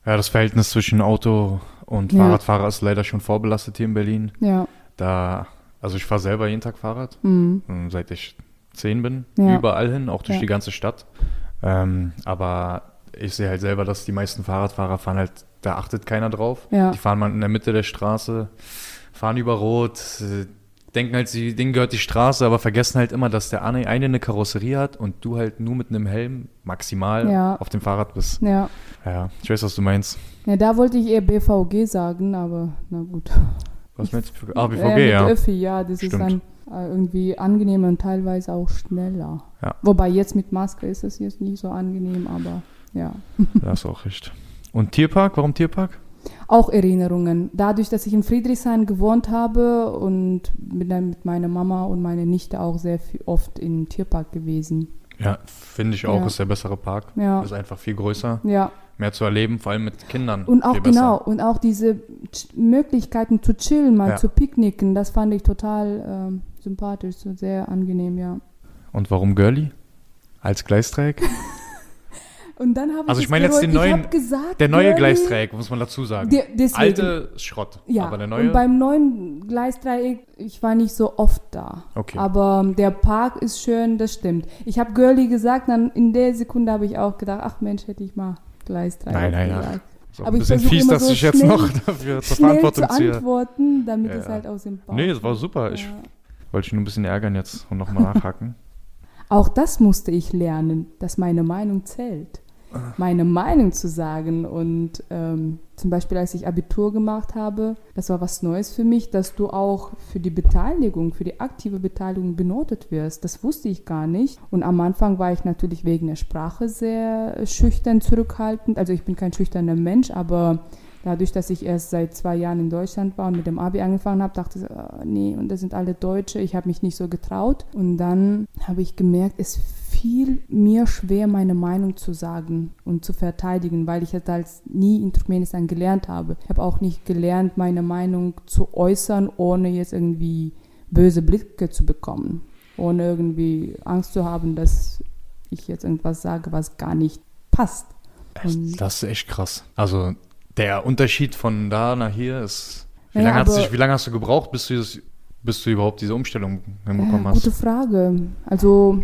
Ja, das Verhältnis zwischen Auto und Ja. Fahrradfahrer ist leider schon vorbelastet hier in Berlin. ja. Da, also ich fahre selber jeden Tag Fahrrad, Mhm. seit ich zehn bin, Ja. überall hin, auch durch Ja. die ganze Stadt. Ähm, aber ich sehe halt selber, dass die meisten Fahrradfahrer fahren halt, da achtet keiner drauf. Ja. Die fahren mal in der Mitte der Straße, fahren über Rot, denken halt, sie, denen gehört die Straße, aber vergessen halt immer, dass der eine eine Karosserie hat und du halt nur mit einem Helm maximal Ja. auf dem Fahrrad bist. Ja. Ja, ich weiß, was du meinst. ja, da wollte ich eher BVG sagen, aber na gut. Was meinst du? Ah, ja, BVG, mit ja. Öffi, ja, das ist Stimmt. dann äh, irgendwie angenehmer und teilweise auch schneller. Ja. Wobei jetzt mit Maske ist es jetzt nicht so angenehm, aber ja. Da hast du auch recht. Und Tierpark? Warum Tierpark? Auch Erinnerungen. Dadurch, dass ich in Friedrichshain gewohnt habe und bin dann mit meiner Mama und meiner Nichte auch sehr viel, oft im Tierpark gewesen. Ja, finde ich auch, Ja. ist der bessere Park. Ja. Ist einfach viel größer. Ja, mehr zu erleben, vor allem mit Kindern. Und auch genau, und auch diese Ch- Möglichkeiten zu chillen, mal Ja. zu picknicken, das fand ich total ähm, sympathisch, so sehr angenehm, ja. Und warum Girlie? Als Gleisdreieck? Und dann habe ich Also ich meine jetzt den neuen- ich gesagt, Der neue Gleisdreieck, muss man dazu sagen. Der- deswegen. Alte Schrott. Ja, aber der neue. und beim neuen Gleisdreieck, ich war nicht so oft da. Okay. Aber ähm, der Park ist schön, das stimmt. Ich habe Girlie gesagt, dann in der Sekunde habe ich auch gedacht, ach Mensch, hätte ich mal Gleisdreieck Nein, nein, gesagt. ist auch aber ein ich bisschen versuche fies, dass so ich jetzt noch dafür zur Verantwortung zu ziehe. antworten, damit Ja, es halt aus dem Bauch Nee, es war super. Ich Ja. wollte dich nur ein bisschen ärgern jetzt und nochmal nachhaken. Auch das musste ich lernen, dass meine Meinung zählt. Meine Meinung zu sagen. Und ähm, zum Beispiel, als ich Abitur gemacht habe, das war was Neues für mich, dass du auch für die Beteiligung, für die aktive Beteiligung benotet wirst. Das wusste ich gar nicht. Und am Anfang war ich natürlich wegen der Sprache sehr schüchtern, zurückhaltend. Also ich bin kein schüchterner Mensch, aber dadurch, dass ich erst seit zwei Jahren in Deutschland war und mit dem Abi angefangen habe, dachte ich, ah, nee, und das sind alle Deutsche, ich habe mich nicht so getraut. Und dann habe ich gemerkt, es fiel mir schwer, meine Meinung zu sagen und zu verteidigen, weil ich es als nie in Turkmenistan gelernt habe. Ich habe auch nicht gelernt, meine Meinung zu äußern, ohne jetzt irgendwie böse Blicke zu bekommen, ohne irgendwie Angst zu haben, dass ich jetzt irgendwas sage, was gar nicht passt. Und Das ist echt krass. Also der Unterschied von da nach hier ist. Wie, Naja, lange, dich, wie lange hast du gebraucht, bis du, das, bis du überhaupt diese Umstellung hinbekommen Ja, hast? gute Frage. Also,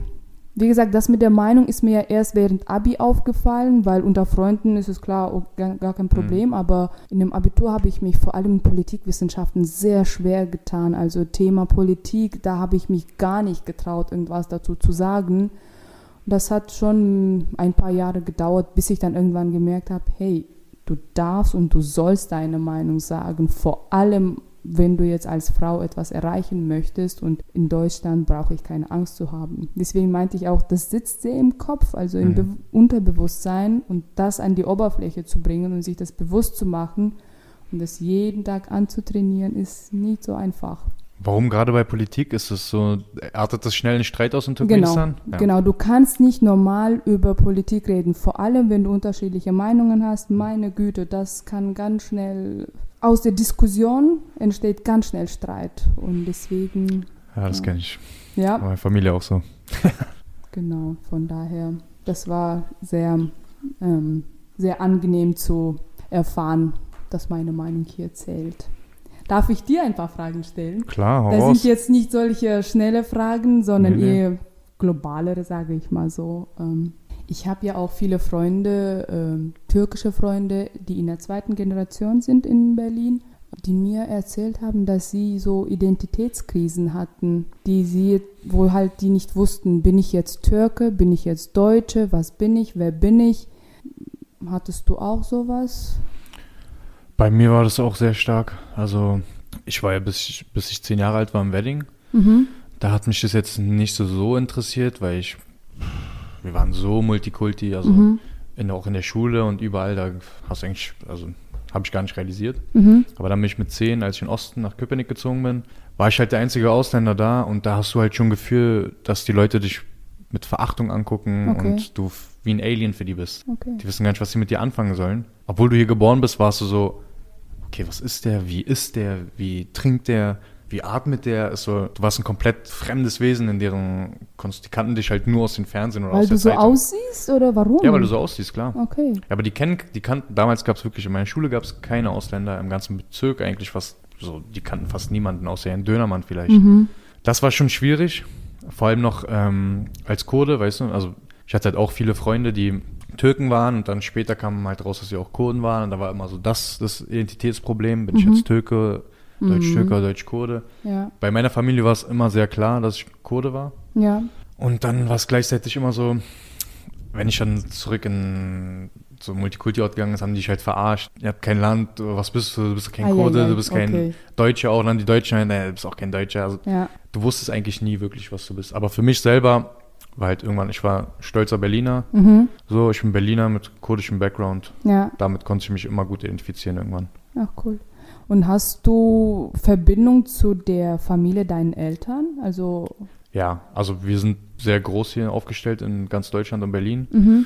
wie gesagt, das mit der Meinung ist mir ja erst während Abi aufgefallen, weil unter Freunden ist es klar oh, gar, gar kein Problem, aber in dem Abitur habe ich mich vor allem in Politikwissenschaften sehr schwer getan. Also Thema Politik, da habe ich mich gar nicht getraut, irgendwas dazu zu sagen. Das hat schon ein paar Jahre gedauert, bis ich dann irgendwann gemerkt habe, hey, du darfst und du sollst deine Meinung sagen, vor allem wenn du jetzt als Frau etwas erreichen möchtest und in Deutschland brauche ich keine Angst zu haben. Deswegen meinte ich auch, das sitzt sehr im Kopf, also im Mhm. Be Unterbewusstsein und das an die Oberfläche zu bringen und sich das bewusst zu machen und das jeden Tag anzutrainieren, ist nicht so einfach. Warum gerade bei Politik ist es so, artet das schnell in Streit aus in Genau, Turkmenistan? Ja. genau. Du kannst nicht normal über Politik reden, vor allem wenn du unterschiedliche Meinungen hast. Meine Güte, das kann ganz schnell aus der Diskussion entsteht ganz schnell Streit und deswegen Ja, das Ja. kenne ich. ja Bei meiner Familie auch so. genau. Von daher, das war sehr ähm, sehr angenehm zu erfahren, dass meine Meinung hier zählt. Darf ich dir ein paar Fragen stellen? Klar, hau Das raus. sind jetzt nicht solche schnelle Fragen, sondern Nee, nee. eher globalere, sage ich mal so. Ähm, ich habe ja auch viele Freunde, ähm, türkische Freunde, die in der zweiten Generation sind in Berlin, die mir erzählt haben, dass sie so Identitätskrisen hatten, die sie, wo halt die nicht wussten, bin ich jetzt Türke, bin ich jetzt Deutsche, was bin ich, wer bin ich? Hattest du auch sowas? Bei mir war das auch sehr stark. Also ich war ja bis ich, bis ich zehn Jahre alt war im Wedding. Mhm. Da hat mich das jetzt nicht so, so interessiert, weil ich, wir waren so Multikulti, also Mhm. in, auch in der Schule und überall, da hast du eigentlich, also habe ich gar nicht realisiert. Mhm. Aber dann bin ich mit zehn, als ich in den Osten nach Köpenick gezogen bin, war ich halt der einzige Ausländer da und da hast du halt schon Gefühl, dass die Leute dich mit Verachtung angucken Okay. und du wie ein Alien für die bist. Okay. Die wissen gar nicht, was sie mit dir anfangen sollen. Obwohl du hier geboren bist, warst du so, okay, was ist der, wie ist der, wie trinkt der, wie atmet der? Ist so, du warst ein komplett fremdes Wesen in deren Kunst. Die kannten dich halt nur aus den Fernsehen oder Weil aus der du so Zeitung. aussiehst oder warum? ja, weil du so aussiehst, klar. Okay. Ja, aber die kennen, die kannten, damals gab es wirklich, in meiner Schule gab es keine Ausländer, im ganzen Bezirk eigentlich fast, so, die kannten fast niemanden, außer Herrn Dönermann vielleicht. Mhm. Das war schon schwierig, vor allem noch ähm, als Kurde, weißt du, also ich hatte halt auch viele Freunde, die Türken waren und dann später kam halt raus, dass sie auch Kurden waren und da war immer so das, das Identitätsproblem, bin ich Mhm. jetzt Türke, Deutsch-Türke oder Deutsch-Kurde. Ja. Bei meiner Familie war es immer sehr klar, dass ich Kurde war. Ja. Und dann war es gleichzeitig immer so, wenn ich dann zurück in so Multikulti-Ort gegangen ist, haben die dich halt verarscht. Ihr habt kein Land, was bist du? Du bist kein Ei, ei, Kurde, ei, du bist kein okay. Deutscher, auch dann die Deutschen, nee, du bist auch kein Deutscher. Also Ja. du wusstest eigentlich nie wirklich, was du bist. Aber für mich selber war halt irgendwann, ich war stolzer Berliner. Mhm. So, ich bin Berliner mit kurdischem Background. Ja. Damit konnte ich mich immer gut identifizieren irgendwann. Ach, cool. Und hast du Verbindung zu der Familie deinen Eltern? Also, Ja, also wir sind sehr groß hier aufgestellt in ganz Deutschland und Berlin. mhm.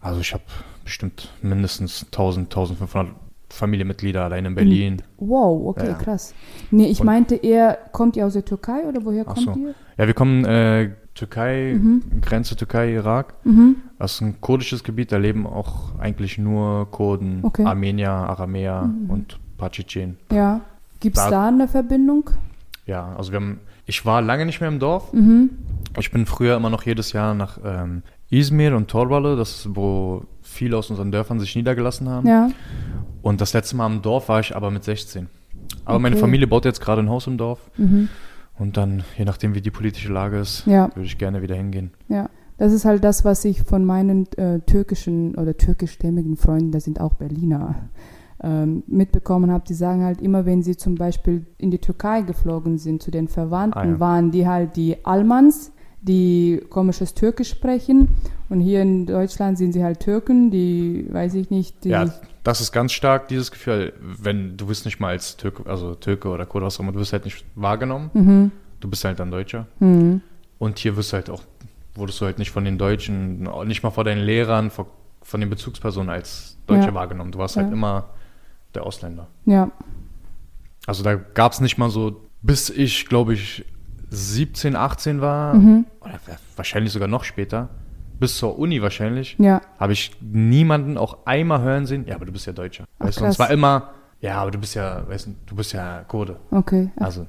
Also ich habe bestimmt mindestens 1000, 1500 Familienmitglieder allein in Berlin. Wow, okay, Ja. krass. Nee, ich Und- meinte eher, kommt ihr aus der Türkei oder woher kommt so. ihr? Ja, wir kommen äh, Türkei, Mhm. Grenze Türkei, Irak. Mhm. Das ist ein kurdisches Gebiet, da leben auch eigentlich nur Kurden, Okay. Armenier, Aramäer Mhm. und paar Tschetschenen. Ja. Gibt es Da- da eine Verbindung? Ja, also wir haben, ich war lange nicht mehr im Dorf. Mhm. Ich bin früher immer noch jedes Jahr nach ähm, Izmir und Torballe, das ist, wo viele aus unseren Dörfern sich niedergelassen haben. Ja. Und das letzte Mal im Dorf war ich aber mit 16. Aber meine Okay. Familie baut jetzt gerade ein Haus im Dorf. Mhm. Und dann, je nachdem wie die politische Lage ist, Ja. würde ich gerne wieder hingehen. Ja, das ist halt das, was ich von meinen äh, türkischen oder türkischstämmigen Freunden, das sind auch Berliner, ähm, mitbekommen habe. Die sagen halt immer, wenn sie zum Beispiel in die Türkei geflogen sind zu den Verwandten, Ah, ja. waren die halt die Almans, die komisches Türkisch sprechen. Und hier in Deutschland sind sie halt Türken, die, weiß ich nicht, die. Ja, das ist ganz stark, dieses Gefühl, wenn du bist nicht mal als Türke, also Türke oder Kurde, was auch immer, du wirst halt nicht wahrgenommen. Mhm. Du bist halt ein Deutscher. Mhm. Und hier wirst du halt auch, wurdest du halt nicht von den Deutschen, nicht mal vor deinen Lehrern, vor, von den Bezugspersonen als Deutscher Ja. wahrgenommen. Du warst Ja. halt immer der Ausländer. Ja, Also da gab es nicht mal so, bis ich, glaube ich, 17, 18 war, Mhm. oder wahrscheinlich sogar noch später, bis zur Uni wahrscheinlich, ja, habe ich niemanden auch einmal hören sehen, ja, aber du bist ja Deutscher. Ach, weißt du, und es krass. war immer, ja, aber du bist ja, weißt du, du bist ja Kurde. okay. Also,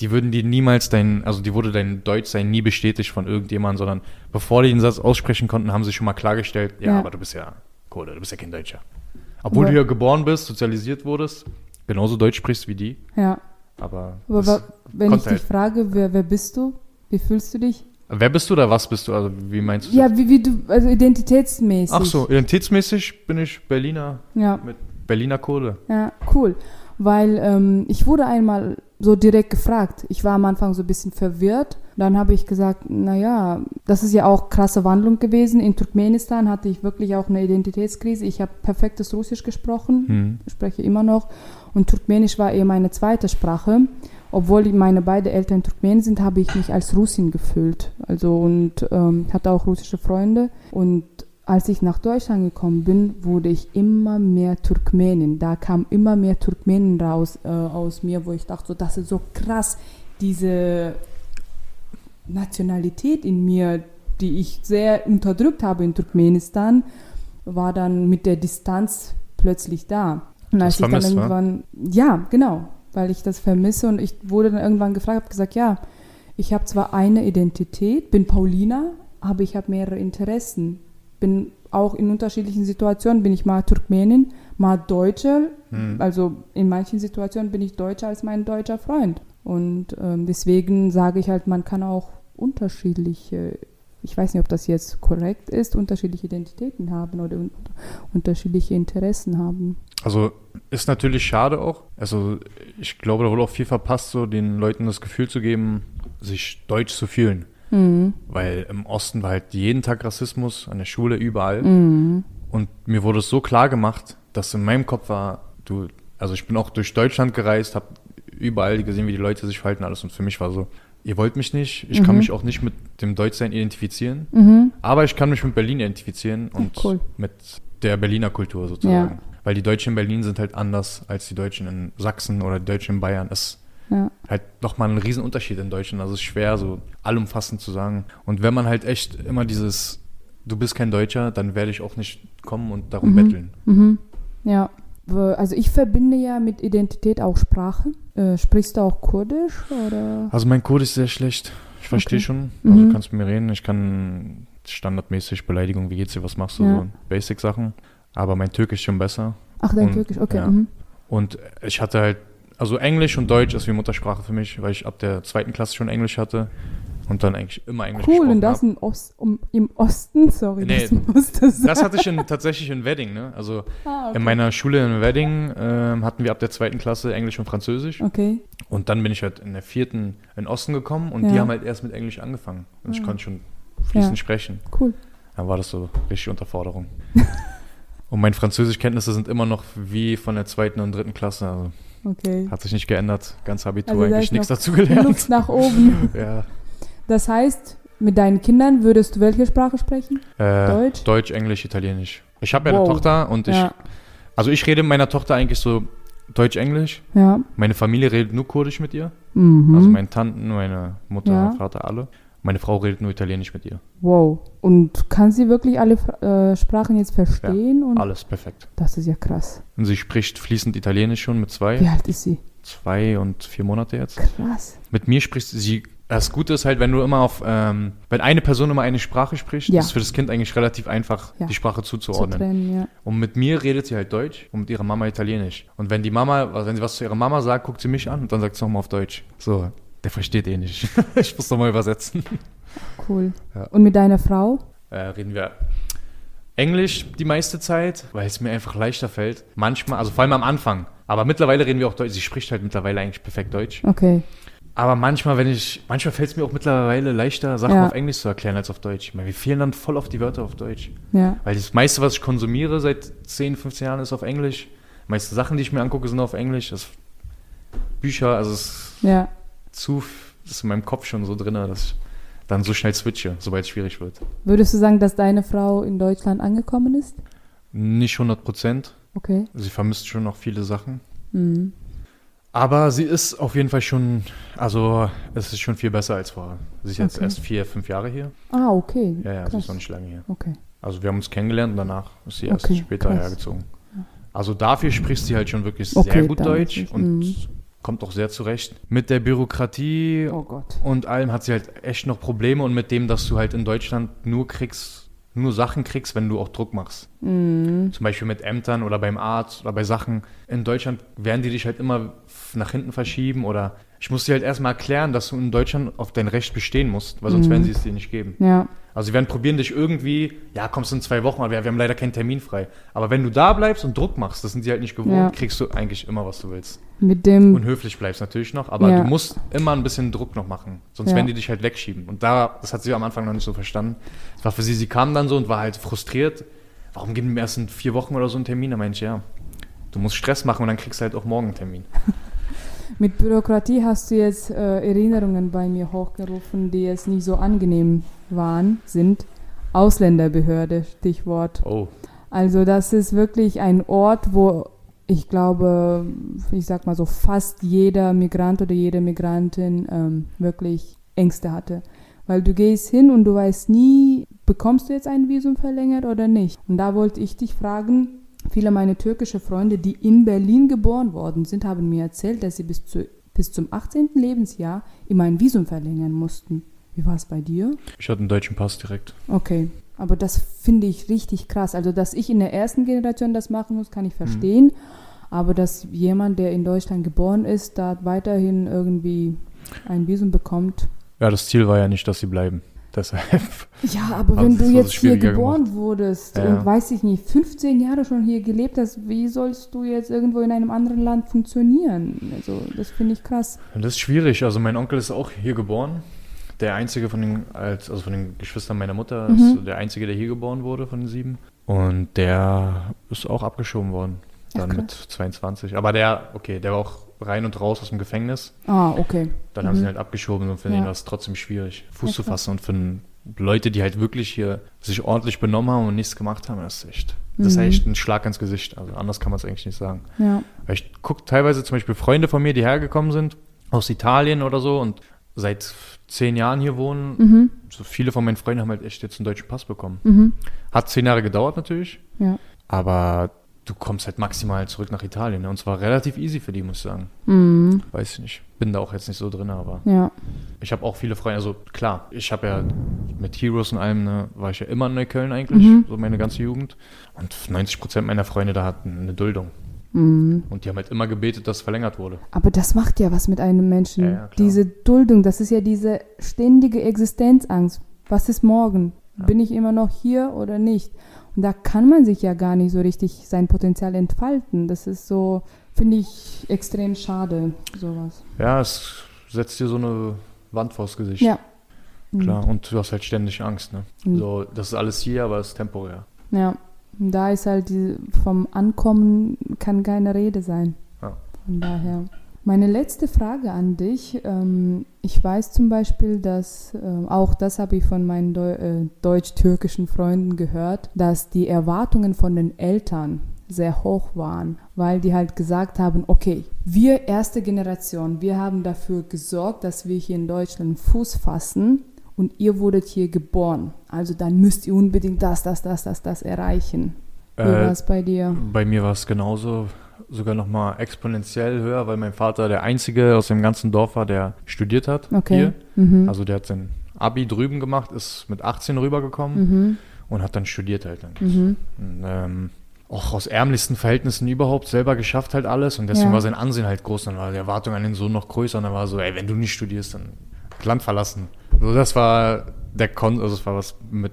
die würden dir niemals dein, also die wurde dein Deutschsein nie bestätigt von irgendjemandem, sondern bevor die den Satz aussprechen konnten, haben sie schon mal klargestellt, ja, Ja. aber du bist ja Kurde, du bist ja kein Deutscher. Obwohl Aber- du hier geboren bist, sozialisiert wurdest, genauso Deutsch sprichst wie die, Ja, aber, aber wenn ich konnte dich halt- frage, wer, wer bist du? Wie fühlst du dich? Wer bist du oder was bist du? Also wie meinst du? Ja, das? wie, wie du, also identitätsmäßig. Ach so, identitätsmäßig bin ich Berliner, Ja, mit Berliner Kurde. ja, cool. Weil ähm, ich wurde einmal so direkt gefragt. Ich war am Anfang so ein bisschen verwirrt. Dann habe ich gesagt, naja, das ist ja auch krasse Wandlung gewesen. In Turkmenistan hatte ich wirklich auch eine Identitätskrise. Ich habe perfektes Russisch gesprochen, Hm. spreche immer noch. Und Turkmenisch war eher meine zweite Sprache. Obwohl meine beiden Eltern Turkmenen sind, habe ich mich als Russin gefühlt. Also und ähm, hatte auch russische Freunde. Und als ich nach Deutschland gekommen bin, wurde ich immer mehr Turkmenin. Da kam immer mehr Turkmenen raus äh, aus mir, wo ich dachte, so, das ist so krass, diese Nationalität in mir, die ich sehr unterdrückt habe in Turkmenistan, war dann mit der Distanz plötzlich da. Und Das als ich dann vermisst, wa? irgendwann, ja, genau, weil ich das vermisse und ich wurde dann irgendwann gefragt, habe gesagt, ja, ich habe zwar eine Identität, bin Paulina, aber ich habe mehrere Interessen. Bin auch in unterschiedlichen Situationen, bin ich mal Turkmenin, mal Deutsche. Hm. Also in manchen Situationen bin ich Deutscher als mein deutscher Freund. Und ähm, deswegen sage ich halt, man kann auch unterschiedliche, ich weiß nicht, ob das jetzt korrekt ist, unterschiedliche Identitäten haben oder un unterschiedliche Interessen haben. Also ist natürlich schade auch. Also ich glaube, da wurde auch viel verpasst, so den Leuten das Gefühl zu geben, sich deutsch zu fühlen. Mhm. Weil im Osten war halt jeden Tag Rassismus, an der Schule, überall. Mhm. Und mir wurde es so klar gemacht, dass in meinem Kopf war, du, also ich bin auch durch Deutschland gereist, habe überall gesehen, wie die Leute sich verhalten, alles. Und für mich war so, ihr wollt mich nicht, ich kann Mhm. mich auch nicht mit dem Deutschsein identifizieren, Mhm. aber ich kann mich mit Berlin identifizieren und cool. mit der Berliner Kultur sozusagen. Weil die Deutschen in Berlin sind halt anders als die Deutschen in Sachsen oder die Deutschen in Bayern. Es Ja. halt nochmal ein Riesenunterschied in Deutschland. Also es ist schwer, so allumfassend zu sagen. Und wenn man halt echt immer dieses, du bist kein Deutscher, dann werde ich auch nicht kommen und darum Mhm. betteln. Mhm. Ja. Also ich verbinde ja mit Identität auch Sprache. Äh, sprichst du auch Kurdisch oder? Also mein Code ist sehr schlecht. Ich verstehe Okay. schon. Also Mhm. du kannst mit mir reden. Ich kann standardmäßig Beleidigung, wie geht's dir, was machst du, Ja. so Basic-Sachen. Aber mein Türkisch ist schon besser. Ach, dein Und- Türkisch, okay. ja. Mhm. Und ich hatte halt, also Englisch und Deutsch ist wie Muttersprache für mich, weil ich ab der zweiten Klasse schon Englisch hatte und dann eigentlich immer Englisch Cool, und das im, Ost, um, im Osten, sorry, Nee, das musste sein. Das hatte ich in, tatsächlich in Wedding, ne? Also ah, okay. in meiner Schule in Wedding ähm, hatten wir ab der zweiten Klasse Englisch und Französisch. okay. Und dann bin ich halt in der vierten in den Osten gekommen und Ja. die haben halt erst mit Englisch angefangen. Und ich Ah. konnte schon fließend Ja. sprechen. Cool. Dann war das so richtig Unterforderung. und meine Französischkenntnisse sind immer noch wie von der zweiten und dritten Klasse. Also Okay. hat sich nicht geändert. Ganz Abitur Also eigentlich nichts dazu gelernt. Luft nach oben. Ja. Das heißt, Mit deinen Kindern würdest du welche Sprache sprechen? Äh, Deutsch? Deutsch, Englisch, Italienisch. Ich habe ja Wow. eine Tochter und ich, Ja. also ich rede mit meiner Tochter eigentlich so Deutsch, Englisch. Ja. Meine Familie redet nur Kurdisch mit ihr. Mhm. Also meine Tanten, meine Mutter, Ja. mein Vater, alle. Meine Frau redet nur Italienisch mit ihr. wow. Und kann sie wirklich alle äh, Sprachen jetzt verstehen? Und Alles perfekt. Das ist ja krass. Und sie spricht fließend Italienisch schon mit Wie zwei, alt ist sie? zwei und vier Monate jetzt. Krass. Mit mir spricht sie. Das Gute ist halt, wenn du immer auf, ähm, wenn eine Person immer eine Sprache spricht, Ja. ist für das Kind eigentlich relativ einfach, Ja. die Sprache Zu zuzuordnen. trennen, ja. Und mit mir redet sie halt Deutsch und mit ihrer Mama Italienisch. Und wenn die Mama, wenn sie was zu ihrer Mama sagt, guckt sie mich an und dann sagt sie nochmal auf Deutsch. So, der versteht eh nicht. ich muss nochmal übersetzen. Cool. Ja. Und mit deiner Frau? Äh, reden wir Englisch die meiste Zeit, weil es mir einfach leichter fällt. Manchmal, also vor allem am Anfang. Aber mittlerweile reden wir auch Deutsch. Sie spricht halt mittlerweile eigentlich perfekt Deutsch. Okay. Aber manchmal, wenn ich, manchmal fällt es mir auch mittlerweile leichter, Sachen Ja. auf Englisch zu erklären als auf Deutsch. Ich meine, wir fehlen dann voll auf die Wörter auf Deutsch. Ja. Weil das meiste, was ich konsumiere seit 10, 15 Jahren, ist auf Englisch. Die meisten Sachen, die ich mir angucke, sind auf Englisch. Das Bücher, also es Ja. Zu, das ist in meinem Kopf schon so drin, dass ich dann so schnell switche, sobald es schwierig wird. Würdest du sagen, dass deine Frau in Deutschland angekommen ist? Nicht 100 Prozent. Okay. Sie vermisst schon noch viele Sachen. Mhm. Aber sie ist auf jeden Fall schon, also es ist schon viel besser als vorher. Sie ist jetzt Okay. erst vier, fünf Jahre hier. Ah, okay. Ja, ja, sie krass. ist noch nicht lange hier. Okay. Also wir haben uns kennengelernt und danach ist sie erst Okay, später krass. hergezogen. Also dafür spricht sie halt schon wirklich Okay, sehr gut Deutsch und mhm. Kommt auch sehr zurecht. Mit der Bürokratie Oh und allem hat sie halt echt noch Probleme und mit dem, dass du halt in Deutschland nur kriegst, nur Sachen kriegst, wenn du auch Druck machst. Mhm. Zum Beispiel mit Ämtern oder beim Arzt oder bei Sachen. In Deutschland werden die dich halt immer nach hinten verschieben oder ich muss dir halt erstmal erklären, dass du in Deutschland auf dein Recht bestehen musst, weil sonst Mhm. werden sie es dir nicht geben. Ja. Also sie werden probieren dich irgendwie, ja, kommst in zwei Wochen, aber wir, wir haben leider keinen Termin frei. Aber wenn du da bleibst und Druck machst, das sind sie halt nicht gewohnt, Ja. kriegst du eigentlich immer, was du willst. Mit dem. Und höflich bleibst natürlich noch, aber Ja. du musst immer ein bisschen Druck noch machen, sonst Ja. werden die dich halt wegschieben. Und da, das hat sie am Anfang noch nicht so verstanden. Das war für sie, sie kam dann so und war halt frustriert. Warum geben wir erst in vier Wochen oder so einen Termin? Da meinte ich, ja, du musst Stress machen und dann kriegst du halt auch morgen einen Termin. Mit Bürokratie hast du jetzt äh, Erinnerungen bei mir hochgerufen, die jetzt nicht so angenehm waren, sind. Ausländerbehörde, Stichwort. Oh, Also das ist wirklich ein Ort, wo ich glaube, ich sag mal so, fast jeder Migrant oder jede Migrantin ähm, wirklich Ängste hatte. Weil du gehst hin und du weißt nie, bekommst du jetzt ein Visum verlängert oder nicht. Und da wollte ich dich fragen, viele meiner türkische Freunde, die in Berlin geboren worden sind, haben mir erzählt, dass sie bis, zu, bis zum 18. Lebensjahr immer ein Visum verlängern mussten. Wie war es bei dir? ich hatte einen deutschen Pass direkt. Okay, aber das finde ich richtig krass. Also, dass ich in der ersten Generation das machen muss, kann ich verstehen. Aber dass jemand, der in Deutschland geboren ist, da weiterhin irgendwie ein Visum bekommt. Ja, das Ziel war ja nicht, dass sie bleiben. Deshalb. Ja, aber wenn sie du es jetzt hier geboren wurdest Ja, und weiß ich nicht, 15 Jahre schon hier gelebt hast, wie sollst du jetzt irgendwo in einem anderen Land funktionieren? Also, das finde ich krass. Das ist schwierig. Also mein Onkel ist auch hier geboren. Der einzige von den, als, also von den Geschwistern meiner Mutter Mhm. ist der einzige, der hier geboren wurde von den sieben. Und der ist auch abgeschoben worden. Dann Ach, mit 22. Aber der, okay, der war auch rein und raus aus dem Gefängnis. Ah, okay. Dann haben sie ihn halt abgeschoben und für Ja. den war es trotzdem schwierig, Fuß Ja, zu fassen. Und für Leute, die halt wirklich hier sich ordentlich benommen haben und nichts gemacht haben, das ist echt, das ist Mhm. echt ein Schlag ins Gesicht. Also anders kann man es eigentlich nicht sagen. Ja. Weil ich gucke teilweise zum Beispiel Freunde von mir, die hergekommen sind, aus Italien oder so und seit zehn Jahren hier wohnen. Mhm. So viele von meinen Freunden haben halt echt jetzt einen deutschen Pass bekommen. Mhm. Hat zehn Jahre gedauert natürlich, Ja. aber du kommst halt maximal zurück nach Italien. Ne? Und zwar relativ easy für die, muss ich sagen. Mhm. Weiß ich nicht. Bin da auch jetzt nicht so drin, aber Ja. ich habe auch viele Freunde. Also klar, ich habe ja mit Heroes und allem, ne, war ich ja immer in Neukölln eigentlich, Mhm. so meine ganze Jugend. Und 90 Prozent meiner Freunde da hatten eine Duldung. Mhm. Und die haben halt immer gebetet, dass es verlängert wurde. Aber das macht ja was mit einem Menschen. Ja, ja, diese Duldung, das ist ja diese ständige Existenzangst. Was ist morgen? Bin ich immer noch hier oder nicht? Und da kann man sich ja gar nicht so richtig sein Potenzial entfalten. Das ist so, finde ich, extrem schade, sowas. Ja, es setzt dir so eine Wand vors Gesicht. Ja. Klar, und du hast halt ständig Angst, ne? Mhm. So, das ist alles hier, aber es ist temporär. Ja. Und da ist halt die, vom Ankommen kann keine Rede sein. Ja. Von daher. Meine letzte Frage an dich. Ähm, ich weiß zum Beispiel, dass, ähm, auch das habe ich von meinen Deu äh, deutsch-türkischen Freunden gehört, dass die Erwartungen von den Eltern sehr hoch waren, weil die halt gesagt haben, okay, wir erste Generation, wir haben dafür gesorgt, dass wir hier in Deutschland Fuß fassen und ihr wurdet hier geboren. Also dann müsst ihr unbedingt das, das, das, das, das erreichen. Wie Äh, war es bei dir? Bei mir war es genauso, sogar noch mal exponentiell höher, weil mein Vater der einzige aus dem ganzen Dorf war, der studiert hat Okay. hier. Mhm. Also der hat sein Abi drüben gemacht, ist mit 18 rübergekommen Mhm. und hat dann studiert halt. Dann. Mhm. Und, ähm, auch aus ärmlichsten Verhältnissen überhaupt selber geschafft halt alles und deswegen Ja. war sein Ansehen halt groß. Dann war die Erwartung an den Sohn noch größer und dann war so, ey, wenn du nicht studierst, dann Land verlassen. Also das war der Kon, also das war was mit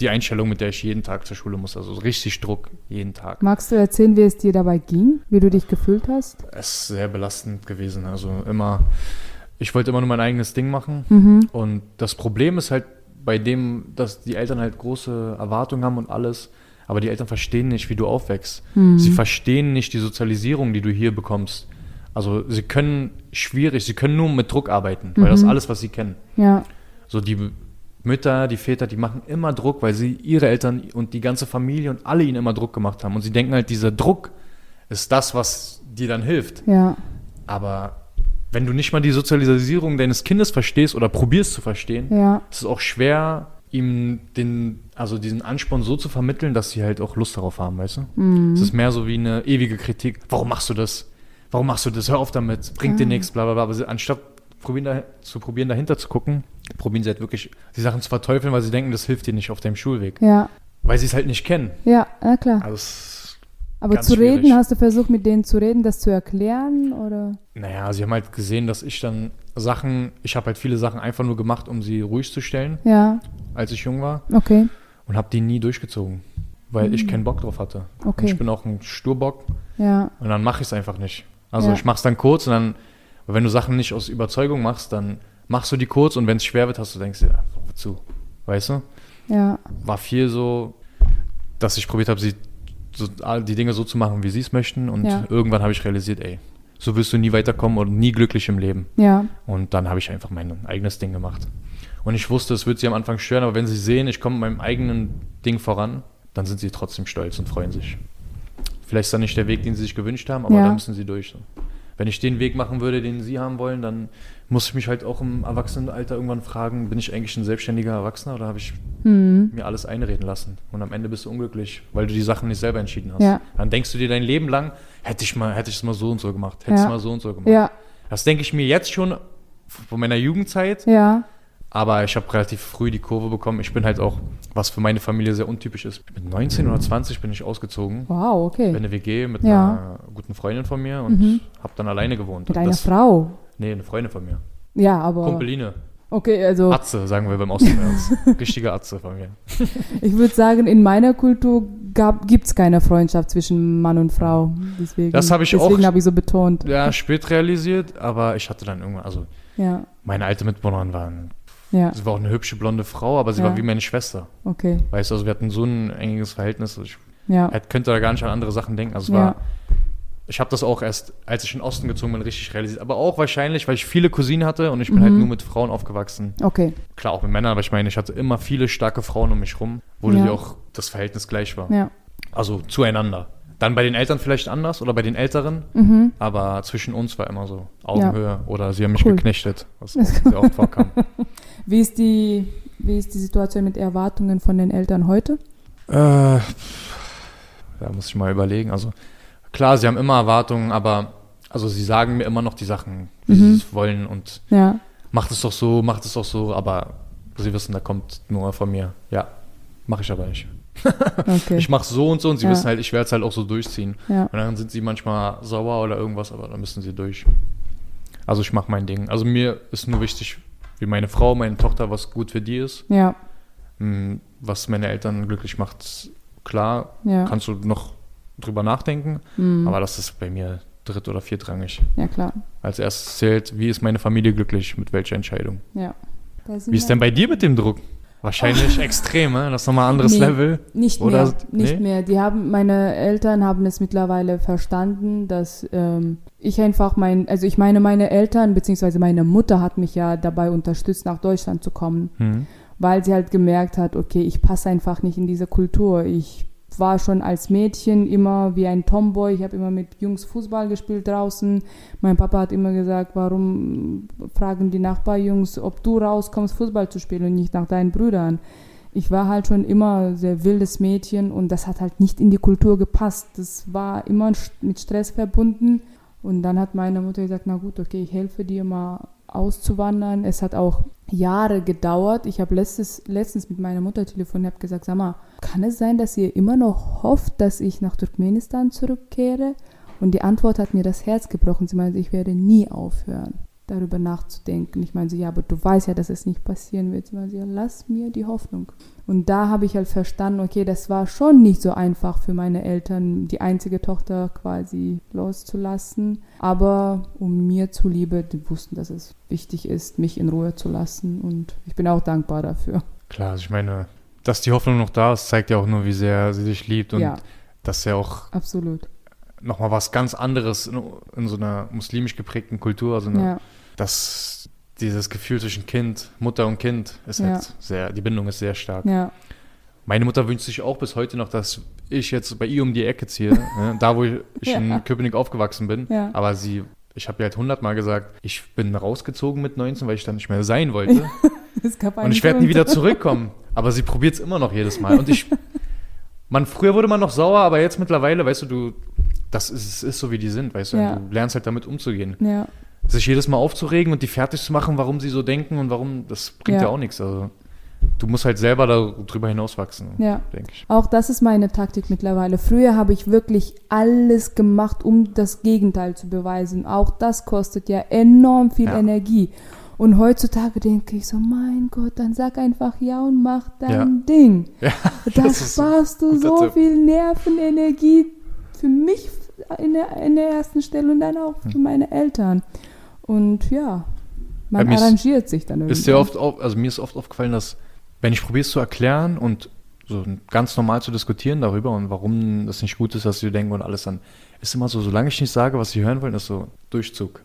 die Einstellung, mit der ich jeden Tag zur Schule muss. Also so richtig Druck jeden Tag. Magst du erzählen, wie es dir dabei ging, wie du dich gefühlt hast? Es ist sehr belastend gewesen. Also immer, ich wollte immer nur mein eigenes Ding machen. Mhm. Und das Problem ist halt bei dem, dass die Eltern halt große Erwartungen haben und alles, aber die Eltern verstehen nicht, wie du aufwächst. Mhm. Sie verstehen nicht die Sozialisierung, die du hier bekommst. Also sie können schwierig, sie können nur mit Druck arbeiten, weil das ist alles, was sie kennen. Ja, So die Mütter, die Väter, die machen immer Druck, weil sie ihre Eltern und die ganze Familie und alle ihnen immer Druck gemacht haben. Und sie denken halt, dieser Druck ist das, was dir dann hilft. ja, Aber wenn du nicht mal die Sozialisierung deines Kindes verstehst oder probierst zu verstehen, ja, ist es auch schwer, ihm den, also diesen Ansporn so zu vermitteln, dass sie halt auch Lust darauf haben, weißt du? Mhm. Es ist mehr so wie eine ewige Kritik. Warum machst du das? Warum machst du das? Hör auf damit. Bringt dir Ah. nichts, bla bla bla. Aber anstatt probieren da, zu probieren, dahinter zu gucken, probieren sie halt wirklich die Sachen zu verteufeln, weil sie denken, das hilft dir nicht auf deinem Schulweg. ja, Weil sie es halt nicht kennen. ja, na klar. Also Aber zu reden, schwierig. hast du versucht, mit denen zu reden, das zu erklären, oder? naja, sie haben halt gesehen, dass ich dann Sachen, ich habe halt viele Sachen einfach nur gemacht, um sie ruhig zu stellen, Ja, als ich jung war. okay, und habe die nie durchgezogen, weil ich keinen Bock drauf hatte. Mhm. Okay. Und ich bin auch ein Sturbock ja, und dann mache ich es einfach nicht. Also Ja. ich mache es dann kurz und dann, wenn du Sachen nicht aus Überzeugung machst, dann machst du die kurz und wenn es schwer wird, hast du denkst, ja, wozu? Weißt du? ja, War viel so, dass ich probiert habe, sie so, all die Dinge so zu machen, wie sie es möchten und Ja. irgendwann habe ich realisiert, ey, so wirst du nie weiterkommen und nie glücklich im Leben. ja, Und dann habe ich einfach mein eigenes Ding gemacht. Und ich wusste, es wird sie am Anfang stören, aber wenn sie sehen, ich komme mit meinem eigenen Ding voran, dann sind sie trotzdem stolz und freuen sich. Vielleicht ist das nicht der Weg, den sie sich gewünscht haben, aber Ja. da müssen sie durch. Wenn ich den Weg machen würde, den sie haben wollen, dann muss ich mich halt auch im Erwachsenenalter irgendwann fragen, bin ich eigentlich ein selbstständiger Erwachsener oder habe ich hm, mir alles einreden lassen? Und am Ende bist du unglücklich, weil du die Sachen nicht selber entschieden hast. Ja. Dann denkst du dir dein Leben lang, hätte ich mal, hätte ich es mal so und so gemacht, hätte ich Ja. es mal so und so gemacht. ja, Das denke ich mir jetzt schon von meiner Jugendzeit, ja, aber ich habe relativ früh die Kurve bekommen. Ich bin halt auch, was für meine Familie sehr untypisch ist. Mit 19 oder 20 bin ich ausgezogen. wow, okay. Bei einer WG mit Ja. einer guten Freundin von mir und Mhm. habe dann alleine gewohnt. Mit Und einer das- Frau. Nee, eine Freundin von mir. Ja, aber. Kumpeline. Okay, also Atze, sagen wir beim Auslands. Richtige Atze von mir. ich würde sagen, in meiner Kultur gibt es keine Freundschaft zwischen Mann und Frau. Deswegen, Das habe ich auch- Deswegen habe ich so betont. Ja, spät realisiert, aber ich hatte dann irgendwann, also Ja, meine alte Mitbewohnerin war, ein, ja, sie war auch eine hübsche blonde Frau, aber sie Ja. war wie meine Schwester. okay. Weißt du, also wir hatten so ein enges Verhältnis. Ich Ja, hätte- könnte da gar nicht an andere Sachen denken. Also es Ja. war, ich habe das auch erst, als ich in den Osten gezogen bin, richtig realisiert. Aber auch wahrscheinlich, weil ich viele Cousinen hatte und ich bin Mhm. halt nur mit Frauen aufgewachsen. okay. Klar, auch mit Männern, aber ich meine, ich hatte immer viele starke Frauen um mich rum, wo Ja. die auch das Verhältnis gleich war. Ja, Also zueinander. Dann bei den Eltern vielleicht anders oder bei den Älteren, mhm. aber zwischen uns war immer so Augenhöhe oder sie haben mich Cool. geknechtet, was sehr oft vorkam. Wie ist die, wie ist die Situation mit Erwartungen von den Eltern heute? Äh, da muss ich mal überlegen. Also klar, sie haben immer Erwartungen, aber also sie sagen mir immer noch die Sachen, wie Mhm. sie es wollen und Ja, macht es doch so, macht es doch so, aber sie wissen, da kommt nur von mir. Ja, mache ich aber nicht. okay. Ich mache so und so und sie Ja. wissen halt, ich werde es halt auch so durchziehen. ja, Und dann sind sie manchmal sauer oder irgendwas, aber dann müssen sie durch. Also ich mache mein Ding. Also mir ist nur wichtig, wie meine Frau, meine Tochter, was gut für die ist. ja, Hm, Was meine Eltern glücklich macht, klar, ja. kannst du noch drüber nachdenken, Mhm. aber das ist bei mir dritt- oder viertrangig. ja, klar. Als erstes zählt, wie ist meine Familie glücklich, mit welcher Entscheidung. Ja. Wie ist denn bei dir mit dem Druck? Wahrscheinlich extrem, ne? Das ist nochmal ein anderes Nee, Level. Nicht Oder- mehr, nicht nee? mehr. Die haben, meine Eltern haben es mittlerweile verstanden, dass ähm, ich einfach mein, also ich meine, meine Eltern beziehungsweise meine Mutter hat mich ja dabei unterstützt, nach Deutschland zu kommen, Hm. weil sie halt gemerkt hat, okay, ich passe einfach nicht in diese Kultur. Ich war schon als Mädchen immer wie ein Tomboy. Ich habe immer mit Jungs Fußball gespielt draußen. Mein Papa hat immer gesagt, warum fragen die Nachbarjungs, ob du rauskommst, Fußball zu spielen und nicht nach deinen Brüdern. Ich war halt schon immer sehr wildes Mädchen und das hat halt nicht in die Kultur gepasst. Das war immer mit Stress verbunden. Und dann hat meine Mutter gesagt, na gut, okay, ich helfe dir mal auszuwandern. Es hat auch Jahre gedauert. Ich habe letztens mit meiner Mutter telefoniert und habe gesagt, sag mal, kann es sein, dass ihr immer noch hofft, dass ich nach Turkmenistan zurückkehre? Und die Antwort hat mir das Herz gebrochen. Sie meinte, ich werde nie aufhören, darüber nachzudenken. Ich meine, sie, ja, aber du weißt ja, dass es nicht passieren wird. Sie meinte, ja, lass mir die Hoffnung. Und da habe ich halt verstanden, okay, das war schon nicht so einfach für meine Eltern, die einzige Tochter quasi loszulassen. Aber um mir zuliebe, die wussten, dass es wichtig ist, mich in Ruhe zu lassen. Und ich bin auch dankbar dafür. Klar, also ich meine, dass die Hoffnung noch da ist, zeigt ja auch nur, wie sehr sie dich liebt und ja, dass ja auch absolut. nochmal was ganz anderes in, in so einer muslimisch geprägten Kultur, also eine, Ja, dass dieses Gefühl zwischen Kind, Mutter und Kind ist Ja. halt sehr, die Bindung ist sehr stark. ja, Meine Mutter wünscht sich auch bis heute noch, dass ich jetzt bei ihr um die Ecke ziehe, ne, da wo ich Ja. in Köpenick aufgewachsen bin. Ja. Aber sie, ich habe ihr halt hundertmal gesagt, ich bin rausgezogen mit 19, weil ich dann nicht mehr sein wollte. Und ich werde nie wieder zurückkommen. Aber sie probiert es immer noch jedes Mal. Und ich, man, früher wurde man noch sauer, aber jetzt mittlerweile, weißt du, du, das ist, ist so, wie die sind, weißt du, Ja. du lernst halt damit umzugehen. Ja, Sich jedes Mal aufzuregen und die fertig zu machen, warum sie so denken und warum, das bringt ja, Ja. auch nichts. Also, du musst halt selber darüber hinauswachsen, ja. denke ich. Auch das ist meine Taktik mittlerweile. Früher habe ich wirklich alles gemacht, um das Gegenteil zu beweisen. Auch das kostet ja enorm viel Ja. Energie. Und heutzutage denke ich so, mein Gott, dann sag einfach ja und mach dein Ja. Ding. Ja, Da das so sparst du so Tipp. viel Nervenenergie für mich in der, in der ersten Stelle und dann auch Hm. für meine Eltern. Und ja, man mir ist- arrangiert sich dann irgendwie. Ist dir oft, auf, also mir ist oft aufgefallen, dass, wenn ich probiere es zu erklären und so ganz normal zu diskutieren darüber und warum das nicht gut ist, was sie denken und alles, dann ist immer so, solange ich nicht sage, was sie hören wollen, ist so Durchzug.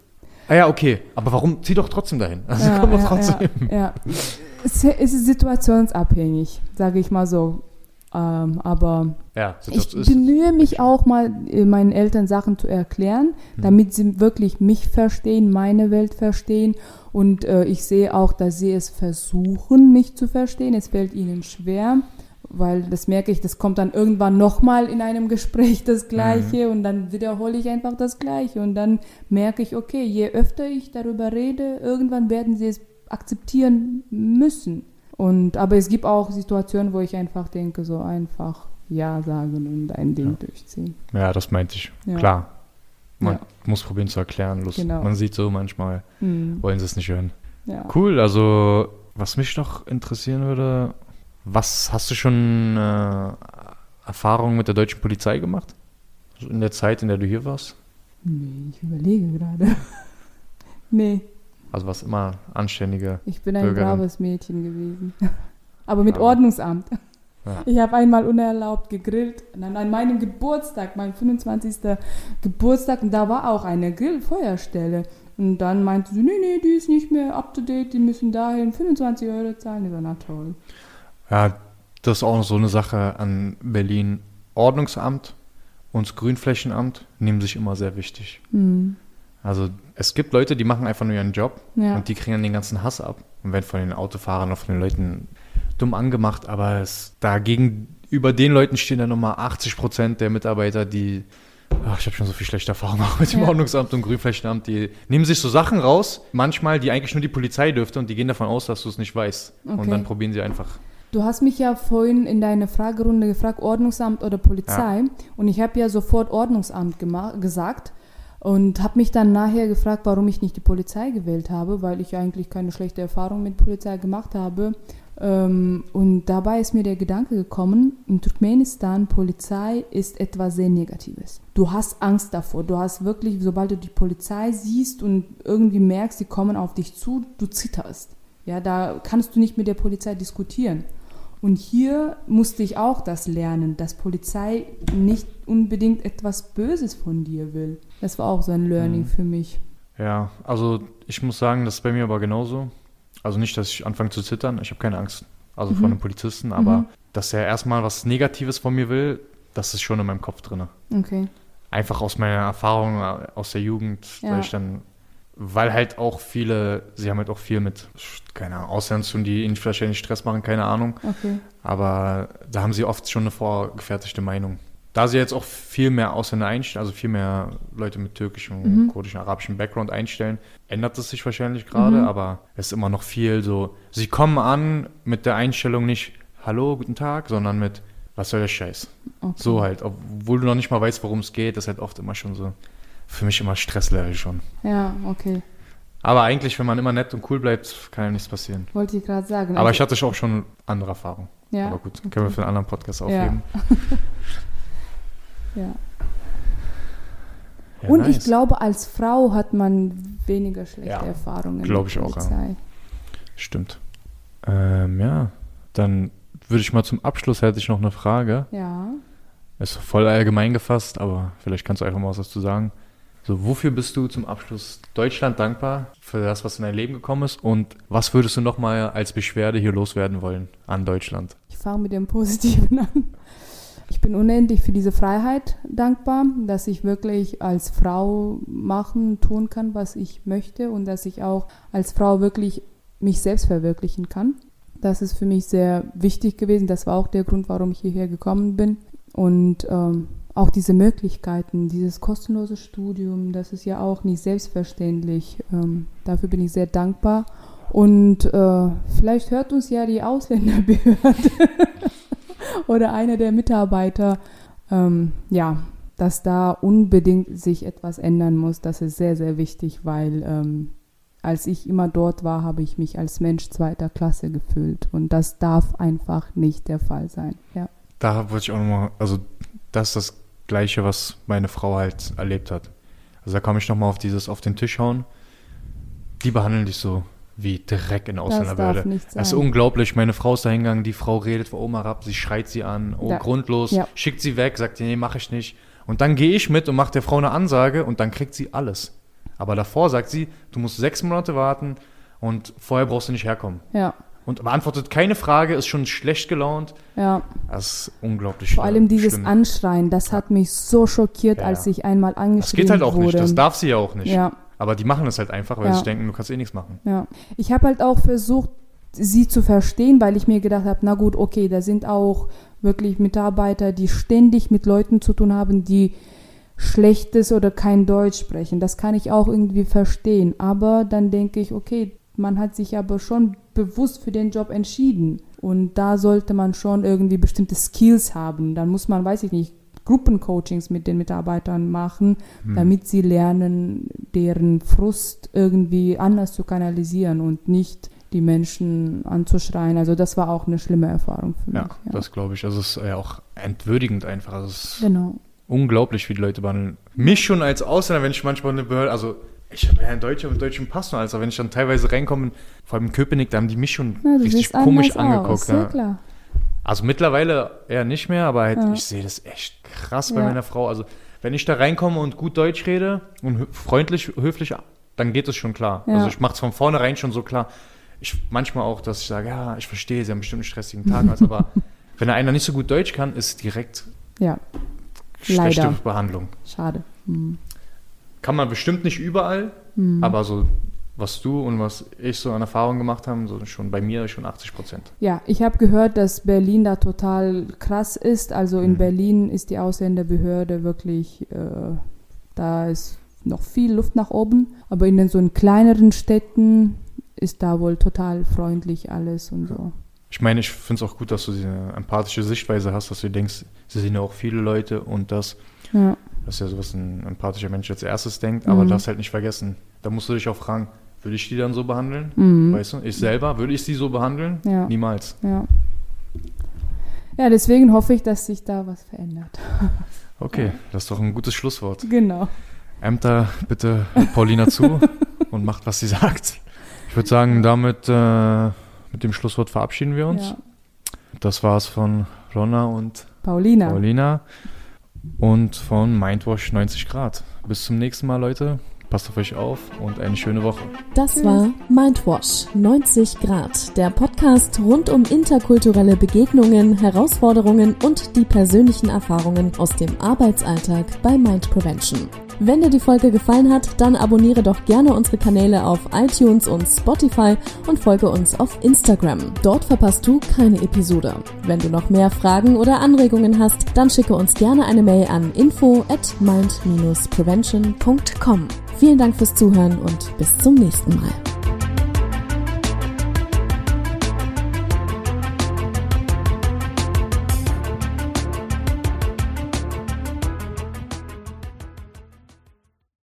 Ah ja, okay, aber warum? Zieh doch trotzdem dahin. Also komm doch trotzdem. Ja, ja. Es ist situationsabhängig, sage ich mal so. Ähm, aber Ja, ich bemühe mich auch mal, äh, meinen Eltern Sachen zu erklären, Hm. damit sie wirklich mich verstehen, meine Welt verstehen. Und äh, ich sehe auch, dass sie es versuchen, mich zu verstehen. Es fällt ihnen schwer, weil das merke ich, das kommt dann irgendwann nochmal in einem Gespräch das Gleiche und dann wiederhole ich einfach das Gleiche. Und dann merke ich, okay, je öfter ich darüber rede, irgendwann werden sie es akzeptieren müssen. Und, aber es gibt auch Situationen, wo ich einfach denke, so einfach Ja sagen und ein Ding durchziehen. ja, das meinte ich. Ja. Klar. Man Ja. muss probieren zu erklären. Lust. Genau. Man sieht so manchmal, Hm, wollen sie es nicht hören. ja. Cool, also was mich noch interessieren würde, was hast du schon äh, Erfahrungen mit der deutschen Polizei gemacht? In der Zeit, in der du hier warst? Nee, ich überlege gerade. nee, Also was immer anständige. ich bin ein Bürgerin. braves Mädchen gewesen. Aber mit Aber- Ordnungsamt. Ja. Ich habe einmal unerlaubt gegrillt. Dann an meinem Geburtstag, mein 25. Geburtstag, und da war auch eine Grillfeuerstelle. Und dann meinte sie, nee, nee, die ist nicht mehr up to date, die müssen dahin 25 Euro zahlen. Ich so, na toll. Ja, das ist auch noch so eine Sache an Berlin. Ordnungsamt und das Grünflächenamt nehmen sich immer sehr wichtig. Hm. Also es gibt Leute, die machen einfach nur ihren Job Ja. und die kriegen dann den ganzen Hass ab und werden von den Autofahrern oder von den Leuten dumm angemacht, aber es, dagegen über den Leuten stehen dann nochmal 80 Prozent der Mitarbeiter, die, ach, ich habe schon so viel schlechte Erfahrungen auch mit dem Ja. Ordnungsamt und Grünflächenamt, die nehmen sich so Sachen raus, manchmal, die eigentlich nur die Polizei dürfte und die gehen davon aus, dass du es nicht weißt und Okay. dann probieren sie einfach. Du hast mich ja vorhin in deiner Fragerunde gefragt, Ordnungsamt oder Polizei. Und ich habe ja sofort Ordnungsamt gesagt und habe mich dann nachher gefragt, warum ich nicht die Polizei gewählt habe, weil ich eigentlich keine schlechte Erfahrung mit Polizei gemacht habe. Ähm, und dabei ist mir der Gedanke gekommen, in Turkmenistan Polizei ist etwas sehr Negatives. Du hast Angst davor. Du hast wirklich, sobald du die Polizei siehst und irgendwie merkst, sie kommen auf dich zu, du zitterst. Ja, da kannst du nicht mit der Polizei diskutieren. Und hier musste ich auch das lernen, dass Polizei nicht unbedingt etwas Böses von dir will. Das war auch so ein Learning Mhm. für mich. Ja, also ich muss sagen, das ist bei mir aber genauso. Also nicht, dass ich anfange zu zittern, ich habe keine Angst, also vor einem Polizisten, aber Mhm. dass er erstmal was Negatives von mir will, das ist schon in meinem Kopf drin. Okay. Einfach aus meiner Erfahrung äh, aus der Jugend, Ja. weil ich dann, weil halt auch viele, sie haben halt auch viel mit, keine Ahnung, Ausländern zu tun, die ihnen vielleicht Stress machen, keine Ahnung, Okay. aber da haben sie oft schon eine vorgefertigte Meinung. Da sie jetzt auch viel mehr Ausländer einstellen, also viel mehr Leute mit türkischem, Mhm. kurdischem, arabischem Background einstellen, ändert es sich wahrscheinlich gerade, Mhm. aber es ist immer noch viel so, sie kommen an mit der Einstellung nicht, hallo, guten Tag, sondern mit, was soll der Scheiß? okay. So halt, obwohl du noch nicht mal weißt, worum es geht, ist halt oft immer schon so, für mich immer Stresslevel schon. Ja, okay. Aber eigentlich, wenn man immer nett und cool bleibt, kann ja nichts passieren. Wollte ich gerade sagen. Aber Also- ich hatte auch schon andere Erfahrungen. ja, Aber gut, können wir für einen anderen Podcast aufheben. ja. Ja, Und nice. ich glaube, als Frau hat man weniger schlechte Ja, Erfahrungen. glaub mit ich auch, ja. Stimmt. Ähm, ja, dann würde ich mal zum Abschluss hätte ich noch eine Frage. Ja. Ist voll allgemein gefasst, aber vielleicht kannst du einfach mal was dazu sagen. So, wofür bist du zum Abschluss Deutschland dankbar für das, was in dein Leben gekommen ist? Und was würdest du nochmal als Beschwerde hier loswerden wollen an Deutschland? Ich fange mit dem Positiven an. Ich bin unendlich für diese Freiheit dankbar, dass ich wirklich als Frau machen, tun kann, was ich möchte und dass ich auch als Frau wirklich mich selbst verwirklichen kann. Das ist für mich sehr wichtig gewesen. Das war auch der Grund, warum ich hierher gekommen bin. Und ähm, auch diese Möglichkeiten, dieses kostenlose Studium, das ist ja auch nicht selbstverständlich. Ähm, dafür bin ich sehr dankbar. Und äh, vielleicht hört uns ja die Ausländerbehörde oder einer der Mitarbeiter. Ähm, ja, dass da unbedingt sich etwas ändern muss, das ist sehr, sehr wichtig, weil ähm, als ich immer dort war, habe ich mich als Mensch zweiter Klasse gefühlt. Und das darf einfach nicht der Fall sein. Ja. Da wollte ich auch nochmal, also das ist das Gleiche, was meine Frau halt erlebt hat. Also da komme ich nochmal auf dieses auf den Tisch hauen. Die behandeln dich so wie Dreck in Das Ausländerbehörde. sein. Das ist unglaublich. Meine Frau ist da hingegangen, die Frau redet vor Oma herab, sie schreit sie an, oh, Ja. grundlos, Ja. schickt sie weg, sagt, nee, mache ich nicht. Und dann gehe ich mit und mache der Frau eine Ansage und dann kriegt sie alles. Aber davor sagt sie, du musst sechs Monate warten und vorher brauchst du nicht herkommen. Ja, Und beantwortet keine Frage, ist schon schlecht gelaunt. ja. Das ist unglaublich Vor allem dieses schlimm. Anschreien, das hat mich so schockiert, Ja. als ich einmal angeschrien Das geht halt auch wurde. nicht, das darf sie ja auch nicht. Ja, Aber die machen das halt einfach, weil Ja. sie denken, du kannst eh nichts machen. ja. Ich habe halt auch versucht, sie zu verstehen, weil ich mir gedacht habe, na gut, okay, da sind auch wirklich Mitarbeiter, die ständig mit Leuten zu tun haben, die schlechtes oder kein Deutsch sprechen. Das kann ich auch irgendwie verstehen. Aber dann denke ich, okay, man hat sich aber schon bewusst für den Job entschieden. Und da sollte man schon irgendwie bestimmte Skills haben. Dann muss man, weiß ich nicht, Gruppencoachings mit den Mitarbeitern machen, Hm. damit sie lernen, deren Frust irgendwie anders zu kanalisieren und nicht die Menschen anzuschreien. Also das war auch eine schlimme Erfahrung für Ja, mich. das glaube ich. Also es ist ja auch entwürdigend einfach. Also genau. unglaublich, wie die Leute behandeln. Mich schon als Ausländer, wenn ich manchmal eine Behörde, also ich habe ja einen deutschen, einen deutschen Pass noch, also wenn ich dann teilweise reinkomme, vor allem in Köpenick, da haben die mich schon Ja, richtig komisch angeguckt. Aus, ja, Ja. klar. Also mittlerweile eher nicht mehr, aber halt, Ja. ich sehe das echt krass bei Ja. meiner Frau. Also wenn ich da reinkomme und gut Deutsch rede und freundlich, höflich, dann geht es schon klar. Ja. Also ich mache es von vornherein schon so klar. Ich manchmal auch, dass ich sage, ja, ich verstehe, sie haben bestimmt einen stressigen Tag, also, aber wenn einer nicht so gut Deutsch kann, ist direkt Ja, schlechte Leider. Behandlung. schade. Hm. Kann man bestimmt nicht überall, Hm. aber so was du und was ich so an Erfahrung gemacht haben, so schon bei mir schon 80 Prozent. Ja, ich habe gehört, dass Berlin da total krass ist. Also in Mhm. Berlin ist die Ausländerbehörde wirklich, äh, da ist noch viel Luft nach oben. Aber in den so in kleineren Städten ist da wohl total freundlich alles und so. Ich meine, ich finde es auch gut, dass du diese empathische Sichtweise hast, dass du denkst, sie sehen ja auch viele Leute und das, Ja, das ist ja so, was ein empathischer Mensch als erstes denkt, aber Mhm. darfst halt nicht vergessen. Da musst du dich auch fragen, würde ich die dann so behandeln? mhm. Weißt du, ich selber, würde ich sie so behandeln? Ja. Niemals. ja. Ja, deswegen hoffe ich, dass sich da was verändert. Okay, das ist doch ein gutes Schlusswort. Genau. Ämter, bitte Paulina zu und macht, was sie sagt. Ich würde sagen, damit äh, mit dem Schlusswort verabschieden wir uns. Ja. Das war's von Ronna und Paulina. Paulina und von Mindwash 90 Grad. Bis zum nächsten Mal, Leute. Passt auf euch auf und eine schöne Woche. Das war Mindwash 90 Grad, der Podcast rund um interkulturelle Begegnungen, Herausforderungen und die persönlichen Erfahrungen aus dem Arbeitsalltag bei Mind Prevention. Wenn dir die Folge gefallen hat, dann abonniere doch gerne unsere Kanäle auf iTunes und Spotify und folge uns auf Instagram. Dort verpasst du keine Episode. Wenn du noch mehr Fragen oder Anregungen hast, dann schicke uns gerne eine Mail an info at mind-prevention.com. Vielen Dank fürs Zuhören und bis zum nächsten Mal.